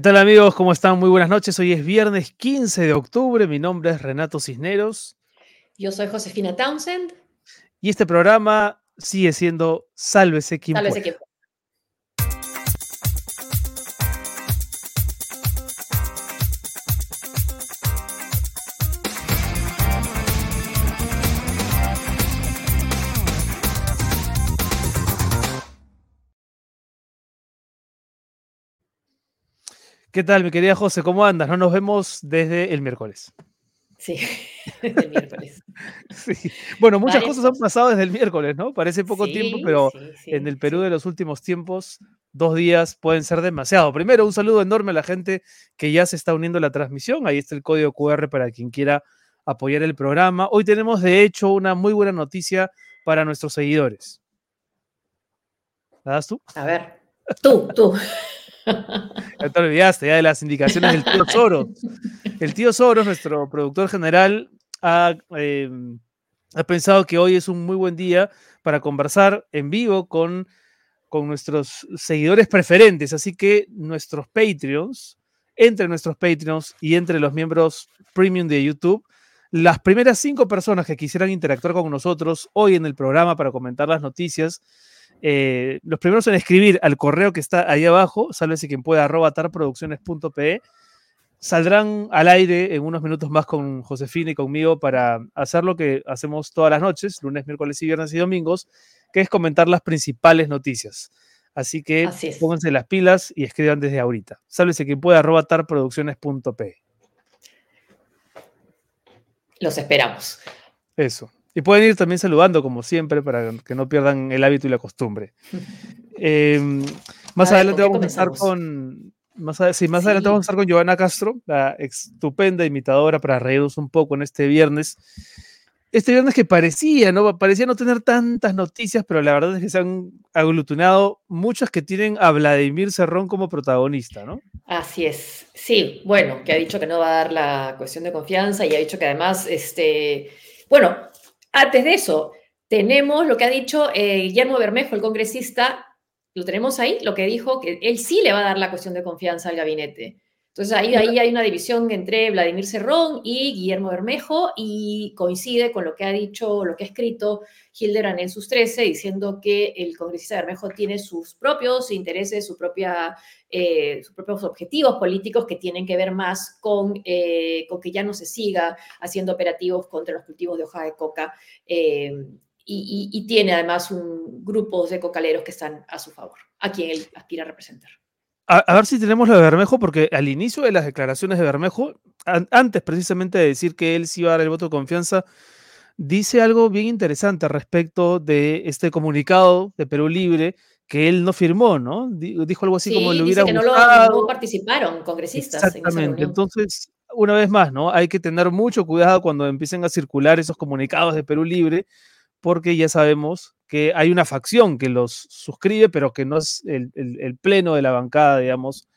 ¿Qué tal amigos? ¿Cómo están? Muy buenas noches. Hoy es viernes 15 de octubre. Mi nombre es Renato Cisneros. Yo soy Josefina Townsend. Y este programa sigue siendo Sálvese quien Sálvese Quien ¿Qué tal, mi querida José? ¿Cómo andas? No nos vemos desde el miércoles. Sí, desde el miércoles. sí. Bueno, muchas cosas han pasado desde el miércoles, ¿no? Parece poco tiempo, pero en el Perú de los últimos tiempos, dos días pueden ser demasiado. Primero, un saludo enorme a la gente que ya se está uniendo a la transmisión. Ahí está el código QR para quien quiera apoyar el programa. Hoy tenemos, de hecho, una muy buena noticia para nuestros seguidores. ¿La das tú? A ver, tú, tú. Ya te olvidaste ya de las indicaciones del tío Soros. El tío Soros, nuestro productor general, em, ha, pensado que hoy es un muy buen día para conversar en vivo con, con nuestros seguidores preferentes. Así que nuestros Patreons, entre nuestros Patreons y entre los miembros premium de YouTube, las primeras cinco personas que quisieran interactuar con nosotros hoy en el programa para comentar las noticias eh, los primeros en escribir al correo que está ahí abajo, sálvese quien pueda, arroba tarproducciones.pe, saldrán al aire en unos minutos más con Josefina y conmigo para hacer lo que hacemos todas las noches, lunes, miércoles y viernes y domingos, que es comentar las principales noticias. Así que pónganse las pilas y escriban desde ahorita. Sálvese quien pueda, arroba tarproducciones.pe. Los esperamos. Eso. Y pueden ir también saludando, como siempre, para que no pierdan el hábito y la costumbre. Em, más adelante vamos a estar con. Más, sí, más adelante vamos a estar con Giovanna Castro, la estupenda imitadora, para reírnos un poco en este viernes. Este viernes que parecía, ¿no? Parecía no tener tantas noticias, pero la verdad es que se han aglutinado muchas que tienen a Vladimir Cerrón como protagonista, ¿no? Así es. Sí, bueno, que ha dicho que no va a dar la cuestión de confianza y ha dicho que además, este, bueno, antes de eso, tenemos lo que ha dicho eh, Guillermo Bermejo, el congresista, lo tenemos ahí, lo que dijo que él sí le va a dar la cuestión de confianza al gabinete. Entonces ahí, ahí hay una división entre Vladimir Cerrón y Guillermo Bermejo y coincide con lo que ha dicho, lo que ha escrito Hilderan en sus 13, diciendo que el congresista Bermejo tiene sus propios intereses, su propia, eh, sus propios objetivos políticos que tienen que ver más con, eh, con que ya no se siga haciendo operativos contra los cultivos de hoja de coca. Eh, y, y, tiene además un grupo de cocaleros que están a su favor, a quien él aspira a representar. A, ver si tenemos lo de Bermejo, porque al inicio de las declaraciones de Bermejo, antes precisamente de decir que él sí iba a dar el voto de confianza, dice algo bien interesante respecto de este comunicado de Perú Libre que él no firmó, ¿no? Dijo algo así como le hubiera que gustado. No, participaron congresistas. Exactamente. Entonces, una vez más, ¿no? Hay que tener mucho cuidado cuando empiecen a circular esos comunicados de Perú Libre, porque ya sabemos que hay una facción que los suscribe, pero que no es el, pleno de la bancada, digamos,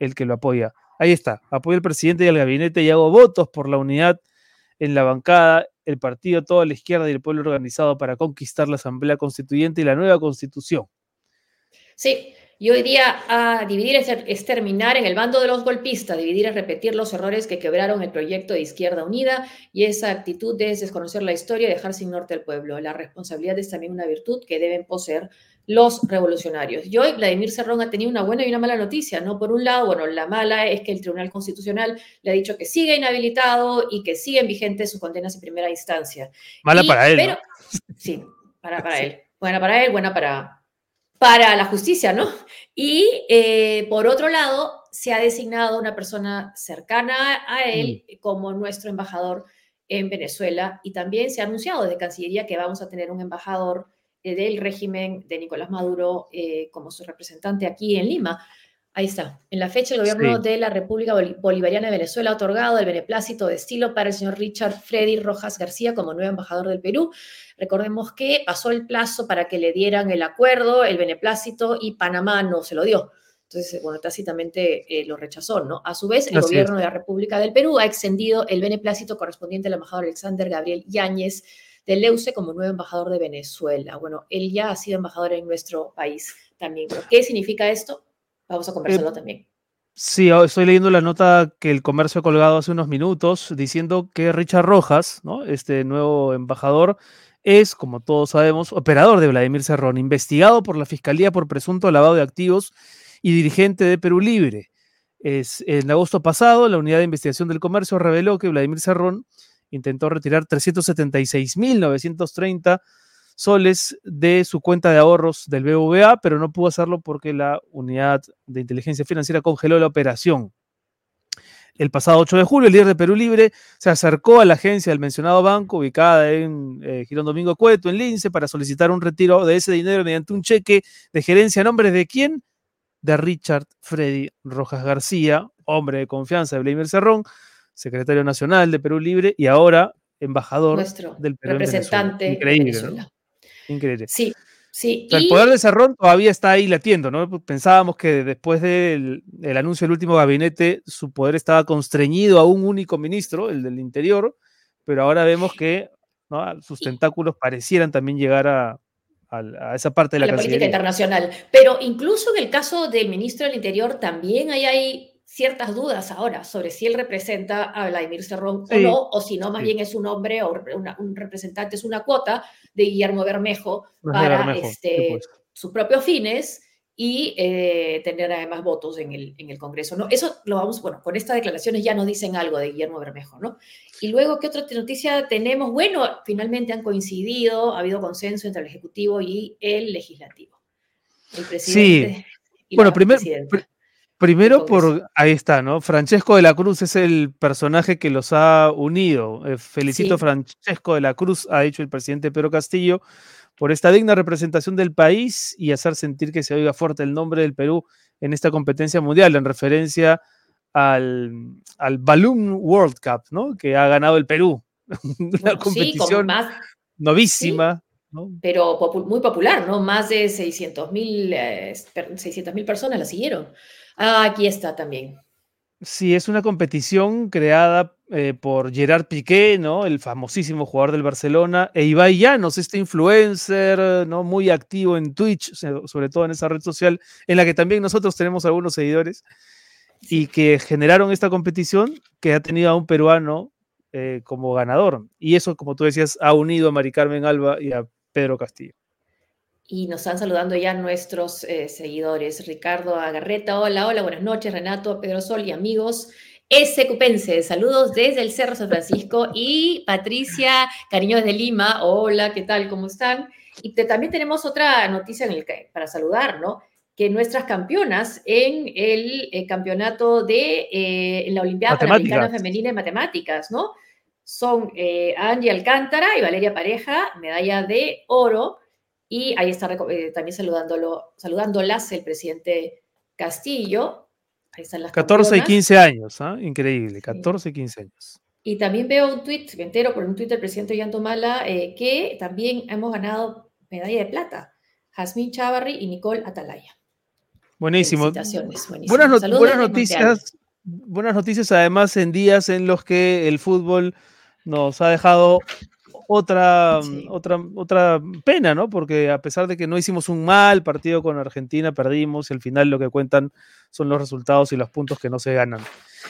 el que lo apoya. Ahí está, apoyo al presidente y al gabinete y hago votos por la unidad en la bancada, el partido, toda la izquierda y el pueblo organizado para conquistar la Asamblea Constituyente y la nueva Constitución. Sí, y hoy día a dividir es, terminar en el bando de los golpistas, dividir es repetir los errores que quebraron el proyecto de Izquierda Unida y esa actitud es desconocer la historia y dejar sin norte al pueblo. La responsabilidad es también una virtud que deben poseer los revolucionarios. Y hoy Vladimir Cerrón ha tenido una buena y una mala noticia, ¿no? Por un lado, bueno, la mala es que el Tribunal Constitucional le ha dicho que sigue inhabilitado y que siguen vigentes sus condenas en primera instancia. Mala para él. Sí, para, para él. Buena para él, buena para, para la justicia, ¿no? Y eh, por otro lado, se ha designado una persona cercana a él mm. como nuestro embajador en Venezuela y también se ha anunciado desde Cancillería que vamos a tener un embajador eh, del régimen de Nicolás Maduro eh, como su representante aquí en Lima. Ahí está. En la fecha, el gobierno de la República Bolivariana de Venezuela ha otorgado el beneplácito de estilo para el señor Richard Freddy Rojas García como nuevo embajador del Perú. Recordemos que pasó el plazo para que le dieran el acuerdo, el beneplácito, y Panamá no se lo dio. Entonces, bueno, tácitamente eh, lo rechazó, ¿no? A su vez, el gobierno de la República del Perú ha extendido el beneplácito correspondiente al embajador Alexander Gabriel Yáñez de Leuce como nuevo embajador de Venezuela. Bueno, él ya ha sido embajador en nuestro país también. ¿Qué significa esto? Vamos a conversarlo eh, también. Sí, estoy leyendo la nota que el comercio ha colgado hace unos minutos diciendo que Richard Rojas, ¿no? este nuevo embajador, es, como todos sabemos, operador de Vladimir Cerrón, investigado por la Fiscalía por presunto lavado de activos y dirigente de Perú Libre. Es, en agosto pasado, la Unidad de Investigación del Comercio reveló que Vladimir Cerrón intentó retirar 376.930 soles de su cuenta de ahorros del BVA, pero no pudo hacerlo porque la unidad de inteligencia financiera congeló la operación. El pasado 8 de julio, el líder de Perú Libre se acercó a la agencia del mencionado banco, ubicada en eh, Girón Domingo Cueto, en Lince, para solicitar un retiro de ese dinero mediante un cheque de gerencia a nombre de quién? De Richard Freddy Rojas García, hombre de confianza de Vladimir Cerrón, secretario nacional de Perú Libre y ahora embajador del Perú. Representante Increíble, Increíble. Sí, sí. El poder de Cerrón todavía está ahí latiendo, ¿no? Pensábamos que después del anuncio del último gabinete, su poder estaba constreñido a un único ministro, el del Interior, pero ahora vemos que sus tentáculos parecieran también llegar a, esa parte de la, la política internacional. Pero incluso en el caso del ministro del Interior también hay, hay ciertas dudas ahora sobre si él representa a Vladimir Cerrón o no, o si no, más bien es un hombre o un representante, es una cuota de Guillermo Bermejo para este, pues. sus propios fines y eh, tener además votos en el, en el Congreso. ¿no? Eso lo vamos, bueno, con estas declaraciones ya nos dicen algo de Guillermo Bermejo, ¿no? Y luego, ¿qué otra noticia tenemos? Bueno, finalmente han coincidido, ha habido consenso entre el Ejecutivo y el Legislativo. El presidente. Sí. bueno, primero, Primero por, ahí está, ¿no? Francesco de la Cruz es el personaje que los ha unido. Eh, felicito Francesco de la Cruz, ha dicho el presidente Pedro Castillo, por esta digna representación del país y hacer sentir que se oiga fuerte el nombre del Perú en esta competencia mundial, en referencia al, al Balloon World Cup, ¿no? Que ha ganado el Perú. Una competición novísima. Pero muy popular, ¿no? Más de 600 mil eh, personas la siguieron. Ah, aquí está también. Sí, es una competición creada eh, por Gerard Piqué, ¿no? El famosísimo jugador del Barcelona, e Ibai Llanos, este influencer, ¿no? Muy activo en Twitch, sobre todo en esa red social, en la que también nosotros tenemos algunos seguidores, y que generaron esta competición que ha tenido a un peruano eh, como ganador. Y eso, como tú decías, ha unido a Mari Carmen Alba y a Pedro Castillo. Y nos están saludando ya nuestros eh, seguidores. Ricardo Agarreta, hola, hola, buenas noches. Renato, Pedro Sol y amigos. Cupense, saludos desde el Cerro San Francisco. Y Patricia, cariño desde Lima, hola, ¿qué tal? ¿Cómo están? Y también tenemos otra noticia en el, para saludar, ¿no? Que nuestras campeonas en el, eh, campeonato de eh, la Olimpiada Panamericana Femenina en Matemáticas, ¿no? Son Angie Alcántara y Valeria Pareja, medalla de oro y ahí está eh, también saludándolo, saludándolas el presidente Castillo. Ahí están las 14 y 15 años, ¿ah? increíble, 14 y 15 años. Y también veo un tuit, me entero por un tuit del presidente Yantomala, eh, que también hemos ganado medalla de plata. Jazmín Chavarri y Nicole Atalaya. Buenísimo. Buenas, buenas noticias. Buenas noticias además en días en los que el fútbol nos ha dejado otra, otra, otra pena, ¿no? Porque a pesar de que no hicimos un mal partido con Argentina, perdimos y al final lo que cuentan son los resultados y los puntos que no se ganan.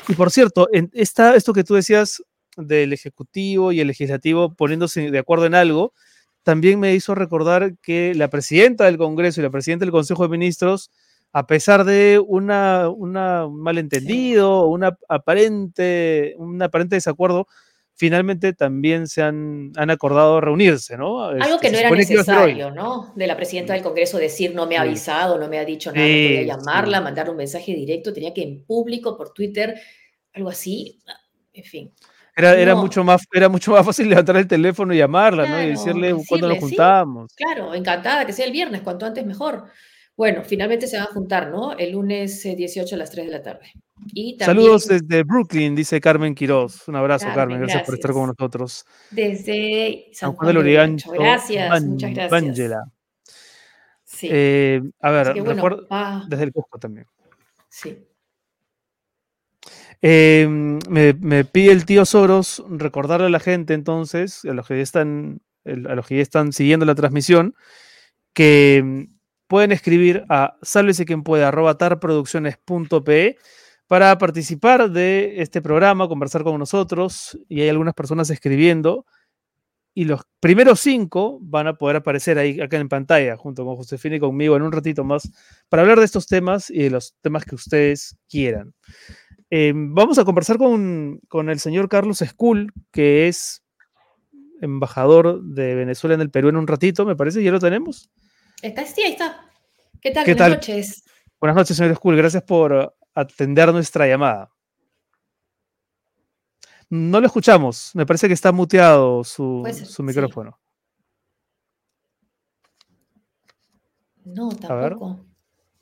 Y por cierto, en esta, esto que tú decías del Ejecutivo y el Legislativo poniéndose de acuerdo en algo, también me hizo recordar que la presidenta del Congreso y la presidenta del Consejo de Ministros, a pesar de una, una un malentendido, una aparente, un aparente desacuerdo, finalmente también se han, han acordado reunirse, ¿no? Algo que este, no era necesario, ¿no? De la presidenta del Congreso decir no me ha avisado, no me ha dicho nada, no podía llamarla, mandar un mensaje directo, tenía que en público, por Twitter, algo así, en fin. Era, era, mucho más, era mucho más fácil levantar el teléfono y llamarla, ¿no? Y decirle, cuándo nos juntábamos. claro, encantada, que sea el viernes, cuanto antes mejor. Bueno, finalmente se van a juntar, ¿no? El lunes 18 eh, a las 3 de la tarde. Saludos desde Brooklyn, dice Carmen Quiroz. Un abrazo, Carmen. Gracias, por estar con nosotros. Desde San Juan del Origancho. Gracias, muchas gracias. Sí. Eh, a ver, desde el Cusco también. Sí. Em, me, pide el tío Soros recordarle a la gente entonces, a los que ya están, a los que ya están siguiendo la transmisión, que pueden escribir a sálvese quien pueda, tarproducciones.pe para participar de este programa, conversar con nosotros, y hay algunas personas escribiendo, y los primeros cinco van a poder aparecer ahí acá en pantalla, junto con Josefina y conmigo en un ratito más, para hablar de estos temas y de los temas que ustedes quieran. Eh, vamos a conversar con, con, el señor Carlos Skull, que es embajador de Venezuela en el Perú en un ratito, me parece, ya lo tenemos. Está, sí, ahí está. ¿Qué tal? Buenas noches. Buenas noches, señor Skull. Gracias por atender nuestra llamada. No lo escuchamos. Me parece que está muteado su, su micrófono. No, tampoco.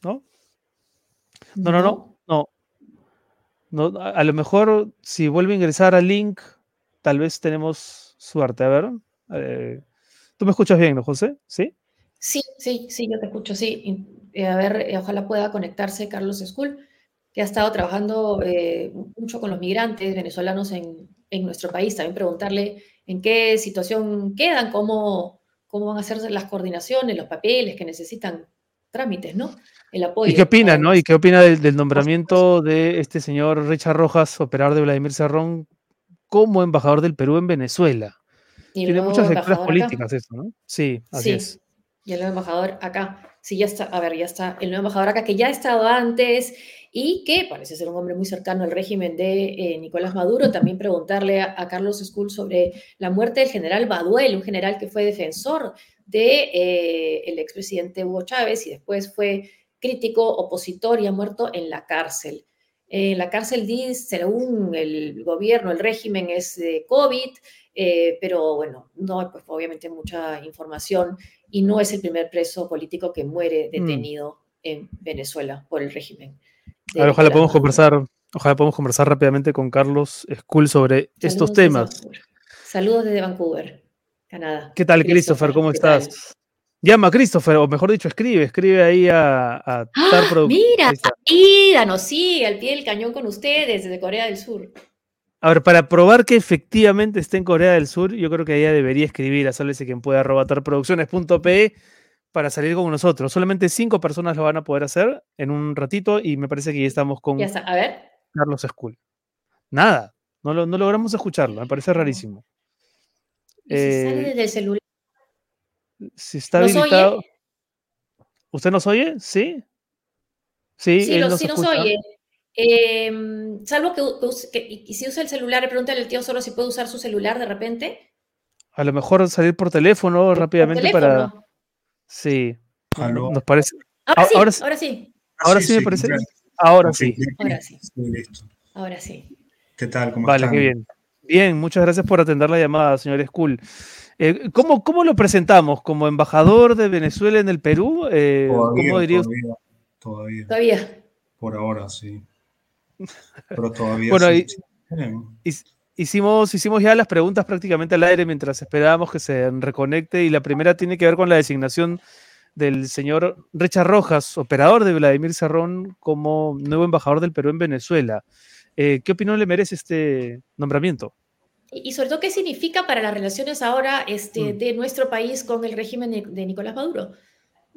¿No? No, no, no. no. no a, lo mejor si vuelve a ingresar al link, tal vez tenemos suerte. A ver. Eh, ¿Tú me escuchas bien, no, José? ¿Sí? Sí, sí, sí, yo te escucho, sí. Eh, a ver, eh, ojalá pueda conectarse Carlos Skull que ha estado trabajando eh, mucho con los migrantes venezolanos en, nuestro país. También preguntarle en qué situación quedan, cómo, cómo van a hacer las coordinaciones, los papeles que necesitan trámites, ¿no? El apoyo. ¿Y qué opina, no? ¿Y qué opina del, nombramiento de este señor Richard Rojas, operador de Vladimir Serrón, como embajador del Perú en Venezuela? Tiene muchas lecturas políticas eso, ¿no? Sí, así es. Y el nuevo embajador acá. Sí, ya está, a ver, ya está el nuevo embajador acá, que ya ha estado antes y que parece ser un hombre muy cercano al régimen de eh, Nicolás Maduro. También preguntarle a, Carlos Skull sobre la muerte del general Baduel, un general que fue defensor del de, eh, expresidente Hugo Chávez y después fue crítico, opositor y ha muerto en la cárcel. En la cárcel, según el gobierno, el régimen es de COVID, eh, pero bueno, no pues, obviamente mucha información y no es el primer preso político que muere mm. detenido en Venezuela por el régimen ojalá podemos conversar, ojalá podemos conversar rápidamente con Carlos Skull sobre estos temas. Saludos desde Vancouver, Canadá. ¿Qué tal, Christopher? ¿Cómo estás? Llama a Christopher, o mejor dicho, escribe, escribe ahí a, a ¡Ah! Mira, Ida nos sigue al pie del cañón con ustedes desde Corea del Sur. A ver, para probar que efectivamente esté en Corea del Sur, yo creo que ella debería escribir a sálvese quien pueda producciones.pe para salir con nosotros. Solamente cinco personas lo van a poder hacer en un ratito y me parece que ya estamos con A ver. Carlos School. Nada, no, no logramos escucharlo, me parece rarísimo. si sale eh, desde el celular? Si está habilitado. ¿Usted nos oye? ¿Sí? Sí, sí, nos, oye. Em, salvo que, si usa el celular, pregúntale al tío solo si puede usar su celular de repente. A lo mejor salir por teléfono rápidamente para. Sí. Nos parece. Ahora, sí, ahora sí. Ahora sí, me parece. Ahora sí. Ahora sí. Ahora sí. ¿Qué tal? ¿Cómo vale, qué bien. Bien, muchas gracias por atender la llamada, señor Skull. Eh, ¿cómo, ¿cómo, lo presentamos? ¿Como embajador de Venezuela en el Perú? Eh, todavía, ¿cómo diría todavía, todavía, todavía. Por ahora, sí. Pero todavía bueno, sí. Hicimos, hicimos ya las preguntas prácticamente al aire mientras esperábamos que se reconecte y la primera tiene que ver con la designación del señor Richard Rojas, operador de Vladimir Serrón, como nuevo embajador del Perú en Venezuela. Eh, ¿Qué opinión le merece este nombramiento? Y sobre todo, ¿qué significa para las relaciones ahora este, mm. de nuestro país con el régimen de Nicolás Maduro?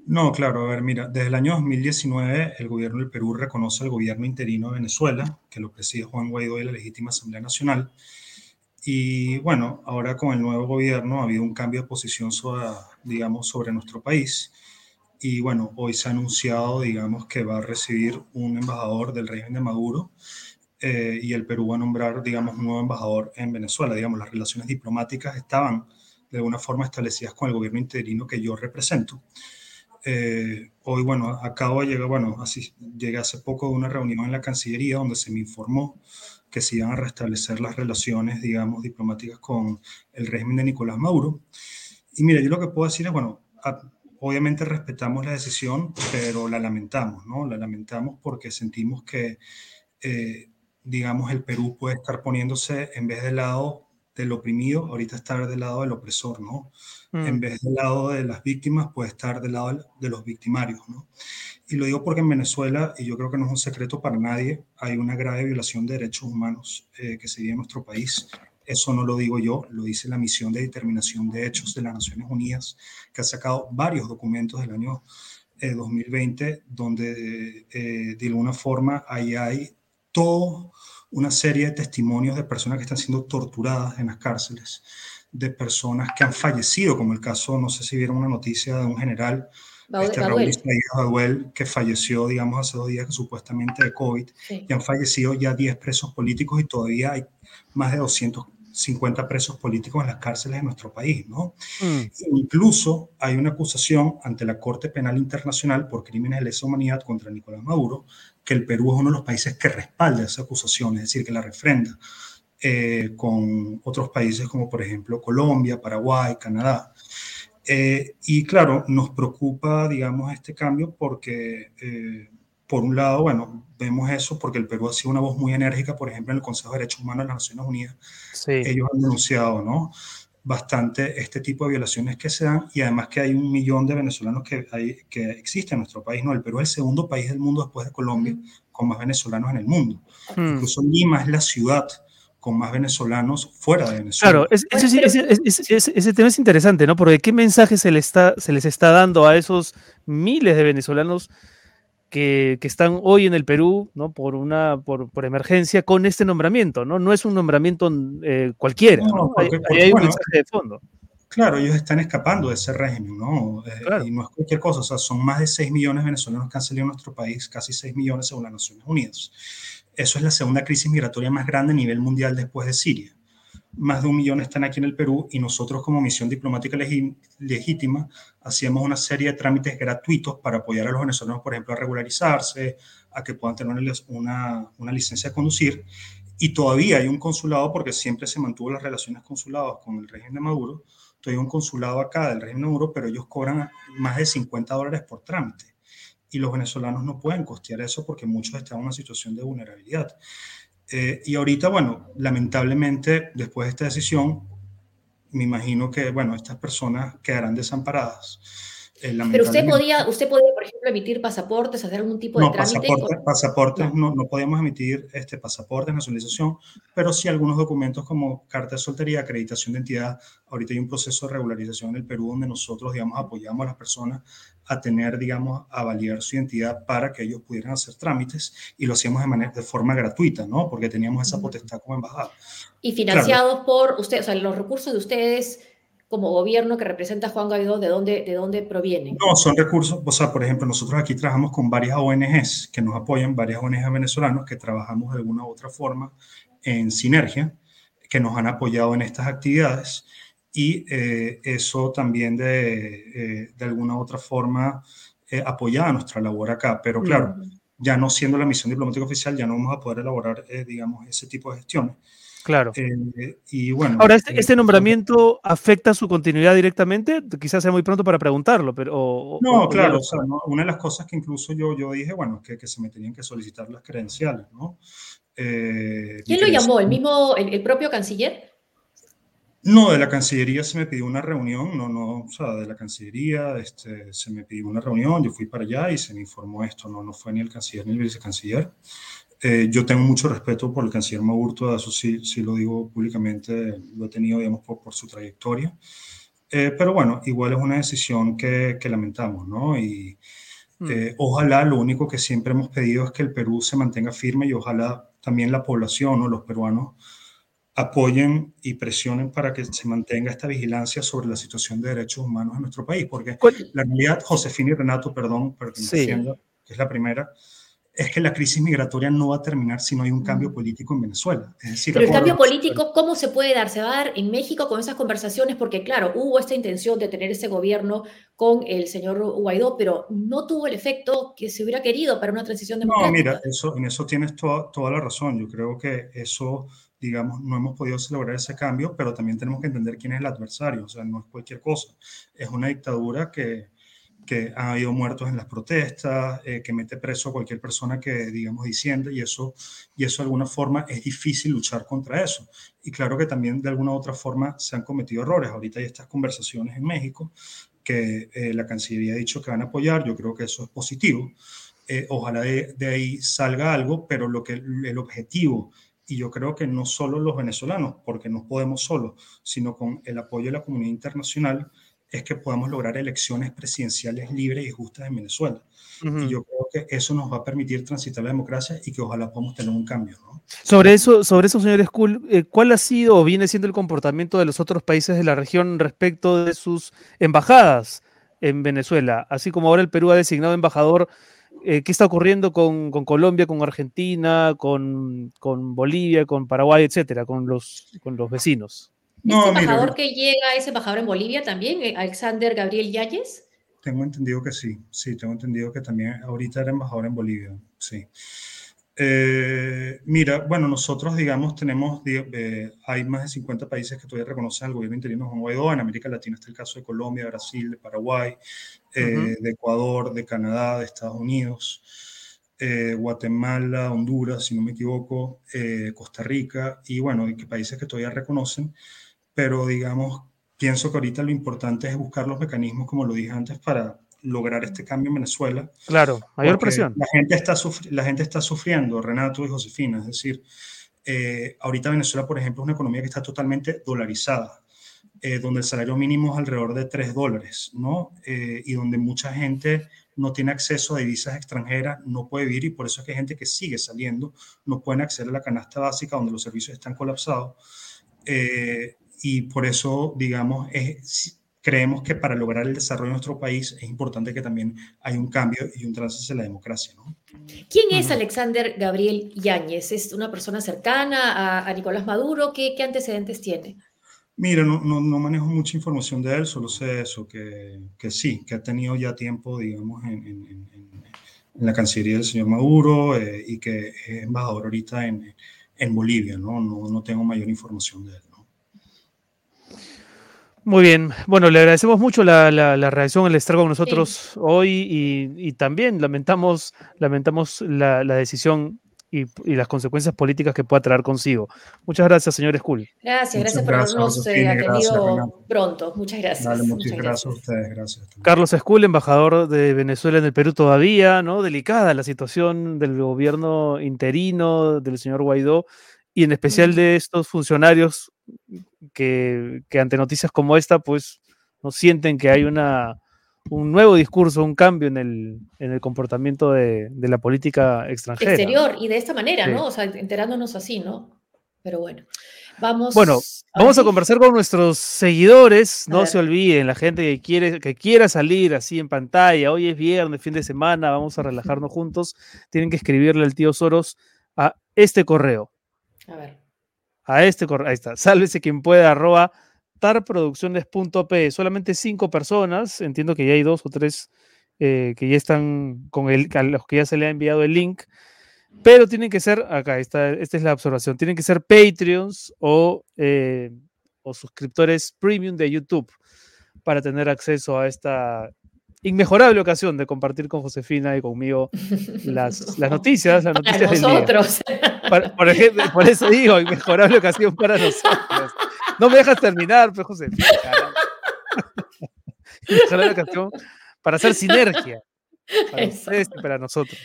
No, claro, a ver, mira, desde el año 2019 el gobierno del Perú reconoce al gobierno interino de Venezuela, que lo preside Juan Guaidó y la legítima Asamblea Nacional. Y bueno, ahora con el nuevo gobierno ha habido un cambio de posición digamos, sobre nuestro país. Y bueno, hoy se ha anunciado, digamos, que va a recibir un embajador del régimen de Maduro eh, y el Perú va a nombrar, digamos, un nuevo embajador en Venezuela. Digamos, las relaciones diplomáticas estaban de alguna forma establecidas con el gobierno interino que yo represento. Eh, hoy, bueno, acabo de llegar, bueno, así llegué hace poco de una reunión en la Cancillería donde se me informó que se iban a restablecer las relaciones, digamos, diplomáticas con el régimen de Nicolás Maduro. Y mira, yo lo que puedo decir es, bueno, obviamente respetamos la decisión, pero la lamentamos, ¿no? La lamentamos porque sentimos que, eh, digamos, el Perú puede estar poniéndose en vez del lado del oprimido, ahorita estar del lado del opresor, ¿no? En mm. vez del lado de las víctimas, puede estar del lado de los victimarios, ¿no? Y lo digo porque en Venezuela, y yo creo que no es un secreto para nadie, hay una grave violación de derechos humanos eh, que se vive en nuestro país. Eso no lo digo yo, lo dice la misión de determinación de hechos de las Naciones Unidas, que ha sacado varios documentos del año 2020, eh, donde eh, de alguna forma ahí hay toda una serie de testimonios de personas que están siendo torturadas en las cárceles, de personas que han fallecido, como el caso, no sé si vieron una noticia de un general, este Raúl que falleció, digamos, hace dos días supuestamente de COVID, y han fallecido ya 10 presos políticos y todavía hay más de 250 presos políticos en las cárceles de nuestro país, ¿no? Mm. Incluso hay una acusación ante la Corte Penal Internacional por crímenes de lesa humanidad contra Nicolás Maduro, que el Perú es uno de los países que respalda esa acusación, es decir, que la refrenda. Eh, con otros países como por ejemplo Colombia, Paraguay, Canadá. Eh, y claro, nos preocupa, digamos, este cambio porque, eh, por un lado, bueno, vemos eso porque el Perú ha sido una voz muy enérgica, por ejemplo, en el Consejo de Derechos Humanos de las Naciones Unidas. Ellos han denunciado, ¿no? bastante este tipo de violaciones que se dan y además que hay un millón de venezolanos que, hay, que existen en nuestro país. No, el Perú es el segundo país del mundo después de Colombia con más venezolanos en el mundo. Hmm. Incluso Lima es la ciudad con más venezolanos fuera de Venezuela. Claro, ese, tema es interesante, ¿no? Porque qué mensaje se, le está, se les está dando a esos miles de venezolanos que, están hoy en el Perú, ¿no? Por una, por, emergencia con este nombramiento, ¿no? No es un nombramiento eh, cualquiera, no, hay, un mensaje de fondo. Claro, ellos están escapando de ese régimen, ¿no? Eh, y no es cualquier cosa, o sea, son más de 6 millones de venezolanos que han salido de nuestro país, casi 6 millones según las Naciones Unidas. Eso es la segunda crisis migratoria más grande a nivel mundial después de Siria. Más de un millón están aquí en el Perú y nosotros como misión diplomática legítima hacíamos una serie de trámites gratuitos para apoyar a los venezolanos, por ejemplo, a regularizarse, a que puedan tener una, una, licencia de conducir. Y todavía hay un consulado, porque siempre se mantuvo las relaciones consuladas con el régimen de Maduro, todavía hay un consulado acá del régimen Maduro, pero ellos cobran más de 50 dólares por trámite y los venezolanos no pueden costear eso porque muchos están en una situación de vulnerabilidad. Eh, y ahorita, bueno, lamentablemente, después de esta decisión, me imagino que, bueno, estas personas quedarán desamparadas. Eh, Pero usted podía, usted podía, por ejemplo, emitir pasaportes, hacer algún tipo de no, trámite. pasaportes, no. no. podíamos emitir este, pasaportes, nacionalización, pero sí algunos documentos como carta de soltería, acreditación de identidad. Ahorita hay un proceso de regularización en el Perú donde nosotros, digamos, apoyamos a las personas a tener, digamos, a validar su identidad para que ellos pudieran hacer trámites y lo hacíamos de, manera, de forma gratuita, ¿no? Porque teníamos esa potestad como embajada. Y financiados por ustedes, o sea, los recursos de ustedes como gobierno que representa Juan Guaidó, ¿de dónde, ¿de dónde provienen? No, son recursos, o sea, por ejemplo, nosotros aquí trabajamos con varias ONGs que nos apoyan, varias ONGs venezolanas que trabajamos de alguna u otra forma en sinergia, que nos han apoyado en estas actividades y eh, eso también de, eh, de alguna u otra forma eh, apoya nuestra labor acá. Pero claro, ya no siendo la misión diplomática oficial, ya no vamos a poder elaborar, eh, digamos, ese tipo de gestiones. Claro. Eh, y bueno. Ahora, este, este, nombramiento afecta su continuidad directamente? Quizás sea muy pronto para preguntarlo, pero. no, claro, o sea, una de las cosas que incluso yo, yo dije, bueno, que, que se me tenían que solicitar las credenciales, ¿no? Eh, ¿Quién lo llamó? ¿El mismo, el, propio canciller? No, de la Cancillería se me pidió una reunión, no, no, o sea, de la Cancillería este, se me pidió una reunión, yo fui para allá y se me informó esto, no, no fue ni el canciller ni el vicecanciller. Eh, yo tengo mucho respeto por el canciller Maurto, eso sí, sí lo digo públicamente, lo he tenido, digamos, por, por su trayectoria. Eh, pero bueno, igual es una decisión que, que lamentamos, ¿no? Y mm. eh, ojalá, lo único que siempre hemos pedido es que el Perú se mantenga firme y ojalá también la población o los peruanos apoyen y presionen para que se mantenga esta vigilancia sobre la situación de derechos humanos en nuestro país, porque la realidad, Josefina y Renato, perdón, para que me que es la primera, es que la crisis migratoria no va a terminar si no hay un cambio político en Venezuela. Es decir, Pero el cambio político, ¿cómo se puede dar? ¿Se va a dar en México con esas conversaciones? Porque claro, hubo esta intención de tener ese gobierno con el señor Guaidó, pero no tuvo el efecto que se hubiera querido para una transición democrática. No, mira, eso, en eso tienes toda, toda la razón. Yo creo que eso, digamos, no hemos podido celebrar ese cambio, pero también tenemos que entender quién es el adversario. O sea, no es cualquier cosa. Es una dictadura que que ha habido muertos en las protestas, eh, que mete preso a cualquier persona que, digamos, disiente, y eso, y eso de alguna forma es difícil luchar contra eso. Y claro que también de alguna u otra forma se han cometido errores. Ahorita hay estas conversaciones en México que eh, la Cancillería ha dicho que van a apoyar, yo creo que eso es positivo. Eh, ojalá de, de, ahí salga algo, pero lo que el objetivo, y yo creo que no solo los venezolanos, porque no podemos solos, sino con el apoyo de la comunidad internacional, es que podamos lograr elecciones presidenciales libres y justas en Venezuela. Y yo creo que eso nos va a permitir transitar la democracia y que ojalá podamos tener un cambio. ¿no? Sobre eso, sobre eso, señor Skull, eh, ¿cuál ha sido o viene siendo el comportamiento de los otros países de la región respecto de sus embajadas en Venezuela? Así como ahora el Perú ha designado embajador, eh, ¿qué está ocurriendo con, Colombia, con Argentina, con, Bolivia, con Paraguay, etcétera, con los, con los vecinos? No, embajador que llega es embajador en Bolivia también, eh, Alexander Gabriel Yáñez? Tengo entendido que sí, sí, tengo entendido que también ahorita era embajador en Bolivia, sí. Eh, mira, bueno, nosotros, digamos, tenemos, eh, hay más de 50 países que todavía reconocen al gobierno interino de Juan Guaidó. En América Latina está el caso de Colombia, Brasil, de Paraguay, eh, de Ecuador, de Canadá, de Estados Unidos, Guatemala, Honduras, si no me equivoco, Costa Rica, y bueno, hay países que todavía reconocen, pero digamos, pienso que ahorita lo importante es buscar los mecanismos, como lo dije antes, para lograr este cambio en Venezuela. Claro, mayor presión. La gente, está la gente está sufriendo, Renato y Josefina, es decir, eh, ahorita Venezuela, por ejemplo, es una economía que está totalmente dolarizada, eh, donde el salario mínimo es alrededor de 3 dólares, ¿no? Eh, y donde mucha gente no tiene acceso a divisas extranjeras, no puede vivir y por eso es que hay gente que sigue saliendo, no pueden acceder a la canasta básica donde los servicios están colapsados. y por eso, digamos, es, creemos que para lograr el desarrollo de nuestro país es importante que también haya un cambio y un tránsito hacia la democracia. ¿no? ¿Quién es Alexander Gabriel Yáñez? ¿Es una persona cercana a, Nicolás Maduro? ¿Qué, ¿Qué, antecedentes tiene? Mira, no, no, no, manejo mucha información de él, solo sé eso, que, que sí, que ha tenido ya tiempo, digamos, en, en, en, la Cancillería del señor Maduro eh, y que es embajador ahorita en, Bolivia, ¿no? ¿no? No tengo mayor información de él. Muy bien, bueno, le agradecemos mucho la, la, reacción, el estar con nosotros hoy y, también lamentamos, lamentamos la, decisión y, las consecuencias políticas que pueda traer consigo. Muchas gracias, señor Skull. Gracias, gracias por habernos eh, atendido pronto. Muchas gracias. muchas, gracias. a ustedes, gracias. Carlos Skull, embajador de Venezuela en el Perú todavía, ¿no? Delicada la situación del gobierno interino del señor Guaidó y en especial de estos funcionarios que, ante noticias como esta, pues no sienten que hay una, un nuevo discurso, un cambio en el, en el comportamiento de, la política extranjera. Exterior, y de esta manera, ¿no? O sea, enterándonos así, ¿no? Pero bueno, vamos. Bueno, vamos a conversar con nuestros seguidores. no se olviden, la gente que, quiere, que quiera salir así en pantalla. Hoy es viernes, fin de semana, vamos a relajarnos juntos. Tienen que escribirle al tío Soros a este correo. A ver a este correo. Ahí está. Sálvese quien pueda, arroba tarproducciones.p. Solamente cinco personas. Entiendo que ya hay dos o tres eh, que ya están con el, a los que ya se le ha enviado el link. Pero tienen que ser, acá está, esta es la observación, tienen que ser Patreons o, eh, o suscriptores premium de YouTube para tener acceso a esta inmejorable ocasión de compartir con Josefina y conmigo las, las noticias, las noticias del nosotros. Por, ejemplo, por eso digo, inmejorable ocasión para nosotros. No me dejas terminar, pues Josefina. inmejorable ocasión para hacer sinergia. Para ustedes y para nosotros.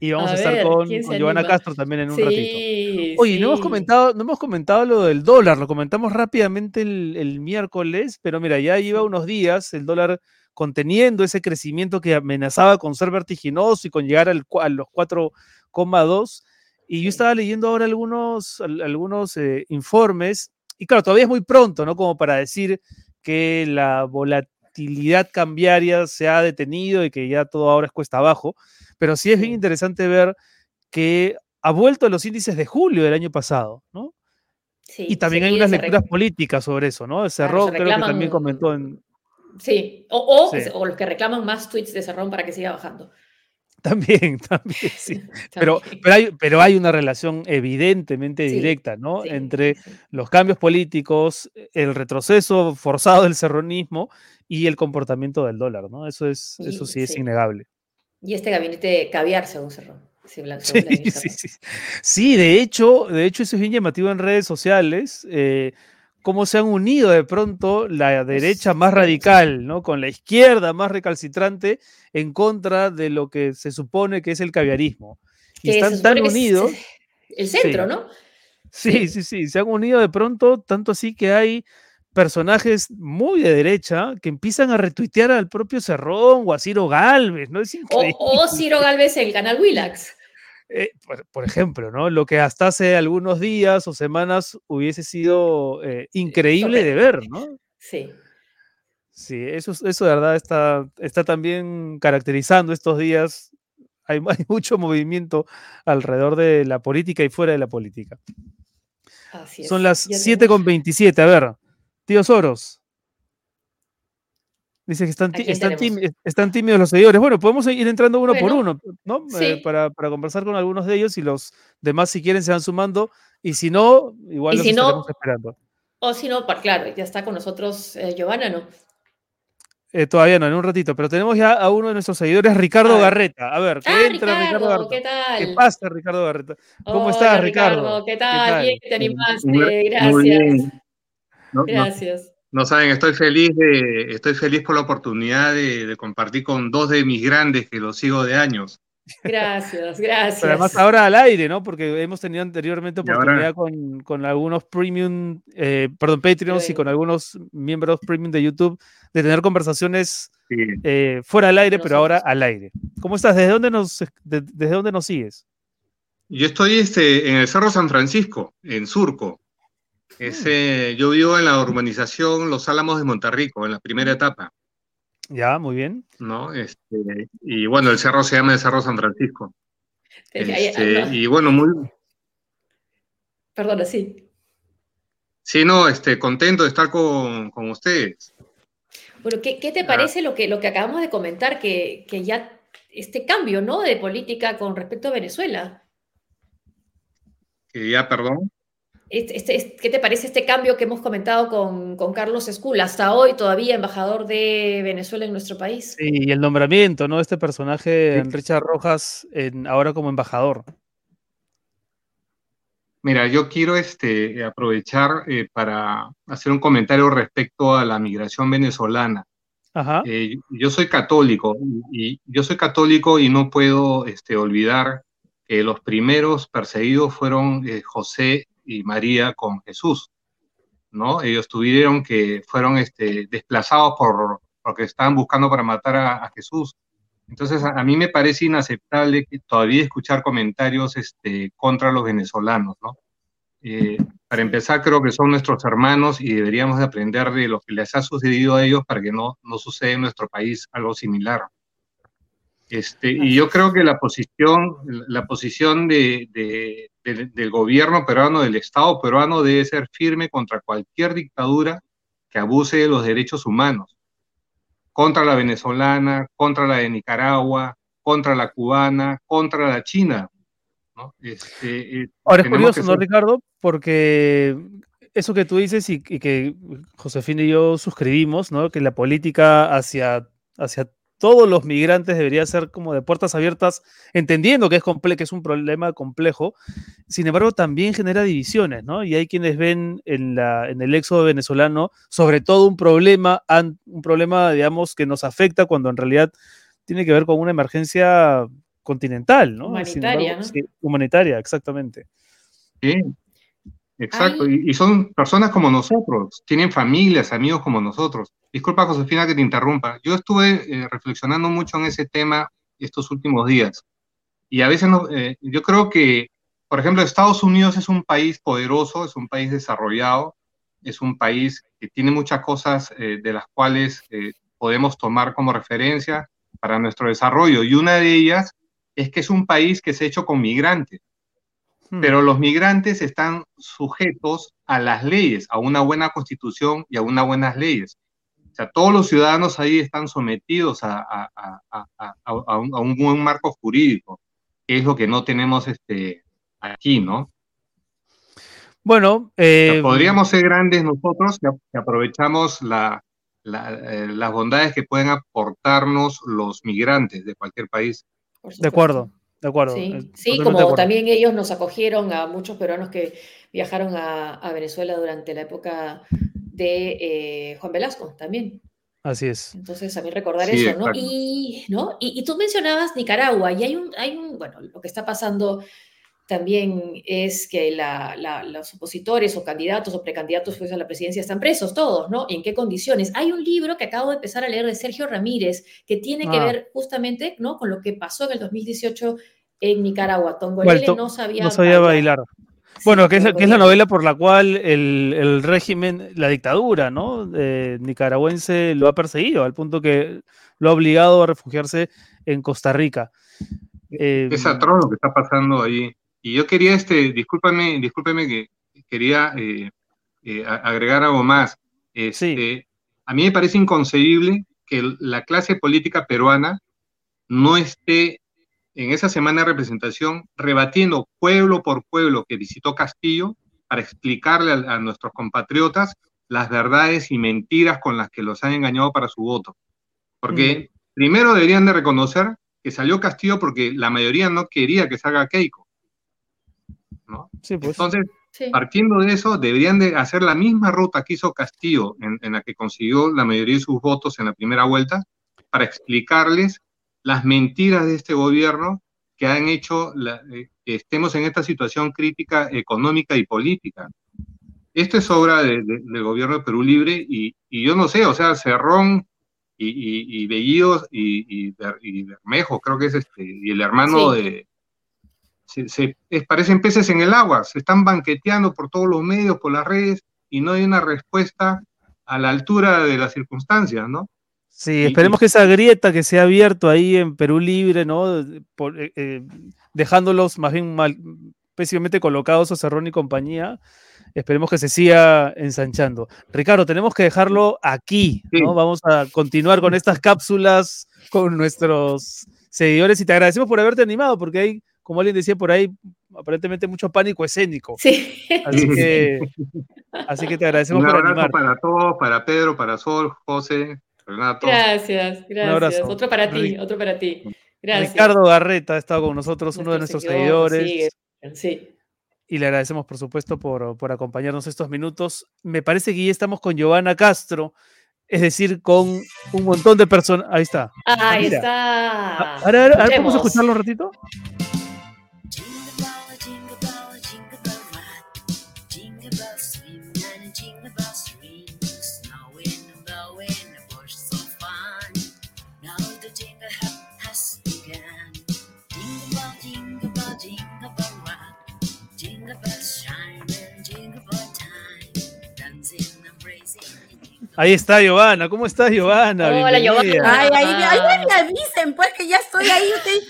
Y vamos a, estar con, con Castro también en un ratito. Oye, no hemos comentado, no hemos comentado lo del dólar, lo comentamos rápidamente el, miércoles, pero mira, ya lleva unos días el dólar conteniendo ese crecimiento que amenazaba con ser vertiginoso y con llegar al, a los 4,2. Y yo estaba leyendo ahora algunos, algunos eh, informes, y claro, todavía es muy pronto, ¿no? Como para decir que la volatilidad cambiaria se ha detenido y que ya todo ahora es cuesta abajo pero sí es bien interesante ver que ha vuelto a los índices de julio del año pasado, ¿no? Sí, y también hay unas lecturas políticas sobre eso, ¿no? Cerrón creo que también comentó en... Sí, o, o, los que reclaman más tweets de Cerrón para que siga bajando. También, también, sí. Pero, pero, hay, pero hay una relación evidentemente directa, ¿no? Entre los cambios políticos, el retroceso forzado del serronismo y el comportamiento del dólar, ¿no? Eso, es, eso sí es innegable. Y este gabinete caviar, según Cerrón. Sí, sí, sí, sí, de hecho, de hecho eso es bien llamativo en redes sociales, eh, cómo se han unido de pronto la derecha más radical, ¿no? Con la izquierda más recalcitrante en contra de lo que se supone que es el caviarismo. Y están tan unidos. El centro, ¿no? Sí, sí, sí, se han unido de pronto, tanto así que hay personajes muy de derecha que empiezan a retuitear al propio Cerrón o a Ciro Galvez, ¿no? Es o, Ciro Galvez en el canal Willax. Eh, por, ejemplo, ¿no? Lo que hasta hace algunos días o semanas hubiese sido eh, increíble de ver, ¿no? Sí. Sí, eso, eso de verdad está, está también caracterizando estos días. Hay, hay mucho movimiento alrededor de la política y fuera de la política. Así es. Son las 7.27. A ver, Tío Soros. Dice que están, están, tímidos, los seguidores. Bueno, podemos ir entrando uno por uno, ¿no? Eh, para, conversar con algunos de ellos y los demás, si quieren, se van sumando. Y si no, igual los estaremos esperando. O si no, claro, ya está con nosotros eh, Giovanna, ¿no? Eh, todavía no, en un ratito, pero tenemos ya a uno de nuestros seguidores, Ricardo Garreta. A ver, ¿qué ah, entra Ricardo, Garreta? ¿Qué tal? ¿Qué pasa, Ricardo Garreta? ¿Cómo estás, Ricardo? ¿Qué tal? Bien que te animaste, gracias. Gracias. No, saben, estoy feliz, de, estoy feliz por la oportunidad de, compartir con dos de mis grandes que los sigo de años. Gracias, gracias. Pero además ahora al aire, ¿no? Porque hemos tenido anteriormente oportunidad con, algunos premium, eh, perdón, Patreons y con algunos miembros premium de YouTube de tener conversaciones eh, fuera al aire, pero ahora al aire. ¿Cómo estás? ¿Desde dónde nos, desde dónde nos sigues? Yo estoy este, en el Cerro San Francisco, en Surco. Yo vivo en la urbanización Los Álamos de Monterrico, en la primera etapa. Ya, muy bien. ¿No? Este, y bueno, el cerro se llama el Cerro San Francisco. Este, y bueno, muy. Perdona, sí. Sí, no, este, contento de estar con, ustedes. Bueno, ¿qué, te parece lo, que, lo que acabamos de comentar, que, que ya este cambio, ¿no? De política con respecto a Venezuela. Que ya, perdón. Este, este, ¿Qué te parece este cambio que hemos comentado con, Carlos Escula, hasta hoy todavía embajador de Venezuela en nuestro país? Sí, y el nombramiento, ¿no? Este personaje, Richard Rojas, ahora como embajador. Mira, yo quiero este, aprovechar eh, para hacer un comentario respecto a la migración venezolana. Eh, yo soy católico y yo soy católico y no puedo este, olvidar que los primeros perseguidos fueron eh, José y María con Jesús, ¿no? Ellos tuvieron que, fueron este, desplazados por, porque estaban buscando para matar a, Jesús. Entonces, a, mí me parece inaceptable que todavía escuchar comentarios este, contra los venezolanos, ¿no? Eh, para empezar, creo que son nuestros hermanos y deberíamos de aprender de lo que les ha sucedido a ellos para que no, no suceda en nuestro país algo similar. Este, y yo creo que la posición, la posición de, del gobierno peruano, del Estado peruano, debe ser firme contra cualquier dictadura que abuse de los derechos humanos, contra la venezolana, contra la de Nicaragua, contra la cubana, contra la china. Este, eh, Ahora es curioso, ¿no, Ricardo? Porque eso que tú dices y, y, que Josefina y yo suscribimos, ¿no? Que la política hacia, hacia todos los migrantes debería ser como de puertas abiertas, entendiendo que es, que es un problema complejo, sin embargo también genera divisiones, ¿no? Y hay quienes ven en, la, en el éxodo venezolano sobre todo un problema, un problema, digamos, que nos afecta cuando en realidad tiene que ver con una emergencia continental, ¿no? Humanitaria, ¿no? humanitaria, exactamente. Sí, exacto. Y, y son personas como nosotros, tienen familias, amigos como nosotros. Disculpa, Josefina, que te interrumpa. Yo estuve eh, reflexionando mucho en ese tema estos últimos días. Y a veces no, eh, yo creo que, por ejemplo, Estados Unidos es un país poderoso, es un país desarrollado, es un país que tiene muchas cosas eh, de las cuales podemos tomar como referencia para nuestro desarrollo. Y una de ellas es que es un país que se ha hecho con migrantes. Hmm. Pero los migrantes están sujetos a las leyes, a una buena constitución y a unas buenas leyes sea, todos los ciudadanos ahí están sometidos a, un, buen marco jurídico, que es lo que no tenemos este, aquí, ¿no? Bueno, eh, podríamos ser grandes nosotros que aprovechamos eh, las bondades que pueden aportarnos los migrantes de cualquier país. De acuerdo, de acuerdo. Sí, como también ellos nos acogieron a muchos peruanos que viajaron a, Venezuela durante la época de eh, Juan Velasco también. Así es. Entonces, a mí recordar eso, ¿no? Y, ¿no? Y, tú mencionabas Nicaragua, y hay un, hay un, bueno, lo que está pasando también es que los opositores o candidatos o precandidatos pues, a la presidencia están presos todos, ¿no? ¿En qué condiciones? Hay un libro que acabo de empezar a leer de Sergio Ramírez que tiene que ah. ver justamente, ¿no? Con lo que pasó en el 2018 en Nicaragua. Tongolele no sabía, no sabía bailar. Bueno, que es, la novela por la cual el, régimen, la dictadura, ¿no? nicaragüense lo ha perseguido, al punto que lo ha obligado a refugiarse en Costa Rica. es em, atroz lo que está pasando ahí. Y yo quería, este, discúlpame, discúlpeme que quería eh, eh, agregar algo más. Este, A mí me parece inconcebible que la clase política peruana no esté en esa semana de representación rebatiendo pueblo por pueblo que visitó Castillo para explicarle a, nuestros compatriotas las verdades y mentiras con las que los han engañado para su voto. Porque primero deberían de reconocer que salió Castillo porque la mayoría no quería que salga Keiko. Pues. Entonces, partiendo de eso, deberían de hacer la misma ruta que hizo Castillo, en, la que consiguió la mayoría de sus votos en la primera vuelta, para explicarles las mentiras de este gobierno que han hecho eh, que estemos en esta situación crítica económica y política. Esto es obra del gobierno de Perú Libre y, yo no sé, o sea, Cerrón y, y, y Bellidos y, Bermejo, creo que es este, y el hermano de, se, parecen peces en el agua, se están banqueteando por todos los medios, por las redes, y no hay una respuesta a la altura de las circunstancias, ¿no? Sí, esperemos que esa grieta que se ha abierto ahí en Perú Libre, ¿no? Eh, eh, dejándolos más bien mal, pésimamente colocados a Cerrón y compañía, esperemos que se siga ensanchando. Ricardo, tenemos que dejarlo aquí, ¿no? Vamos a continuar con estas cápsulas con nuestros seguidores y te agradecemos por haberte animado porque hay como alguien decía por ahí, aparentemente mucho pánico escénico. Sí. Así que, así que te agradecemos Un abrazo para todos, para Pedro, para Sol, José, Renato. Gracias, gracias. Otro para ti, otro para ti. Gracias. Ricardo Garreta ha estado con nosotros, uno de nuestros seguidores. Sí. Y le agradecemos, por supuesto, por, por acompañarnos estos minutos. Me parece que ya estamos con Giovanna Castro, es decir, con un montón de personas. Ahí está. Ahí está. Ahora, ahora, ¿podemos escucharlo un ratito? Ahí está Giovanna, ¿cómo estás Giovanna? Hola Giovanna. Ay, ahí, ahí me avisen, pues que ya estoy ahí, usted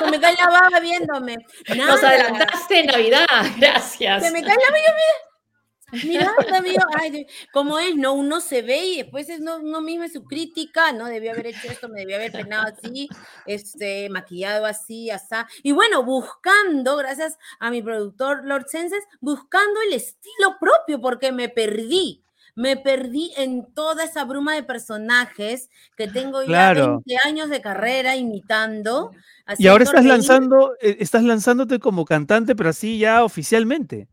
se me cae la baba viéndome. Nos adelantaste en Navidad, gracias. Se me cae la baba, mira. Amigo, ay, como es, no, uno se ve y después es no, uno mismo su crítica, no debía haber hecho esto, me debía haber peinado así, este, maquillado así, así. Y bueno, buscando, gracias a mi productor Lord Senses, buscando el estilo propio, porque me perdí me perdí en toda esa bruma de personajes que tengo ya 20 años de carrera imitando. Y ahora estás lanzando, eh, estás lanzándote como cantante, pero así ya oficialmente.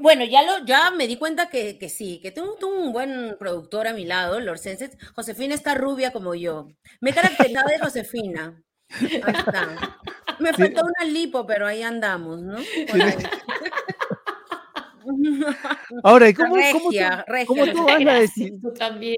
Bueno, ya lo, ya me di cuenta que, sí, que tengo, un buen productor a mi lado, Lorcenses. Josefina está rubia como yo. Me he caracterizado de Josefina. Ahí está. Me faltó una lipo, pero ahí andamos, ¿no? Ahora, ¿y cómo, regia, cómo, tú, vas a decir? Tú también.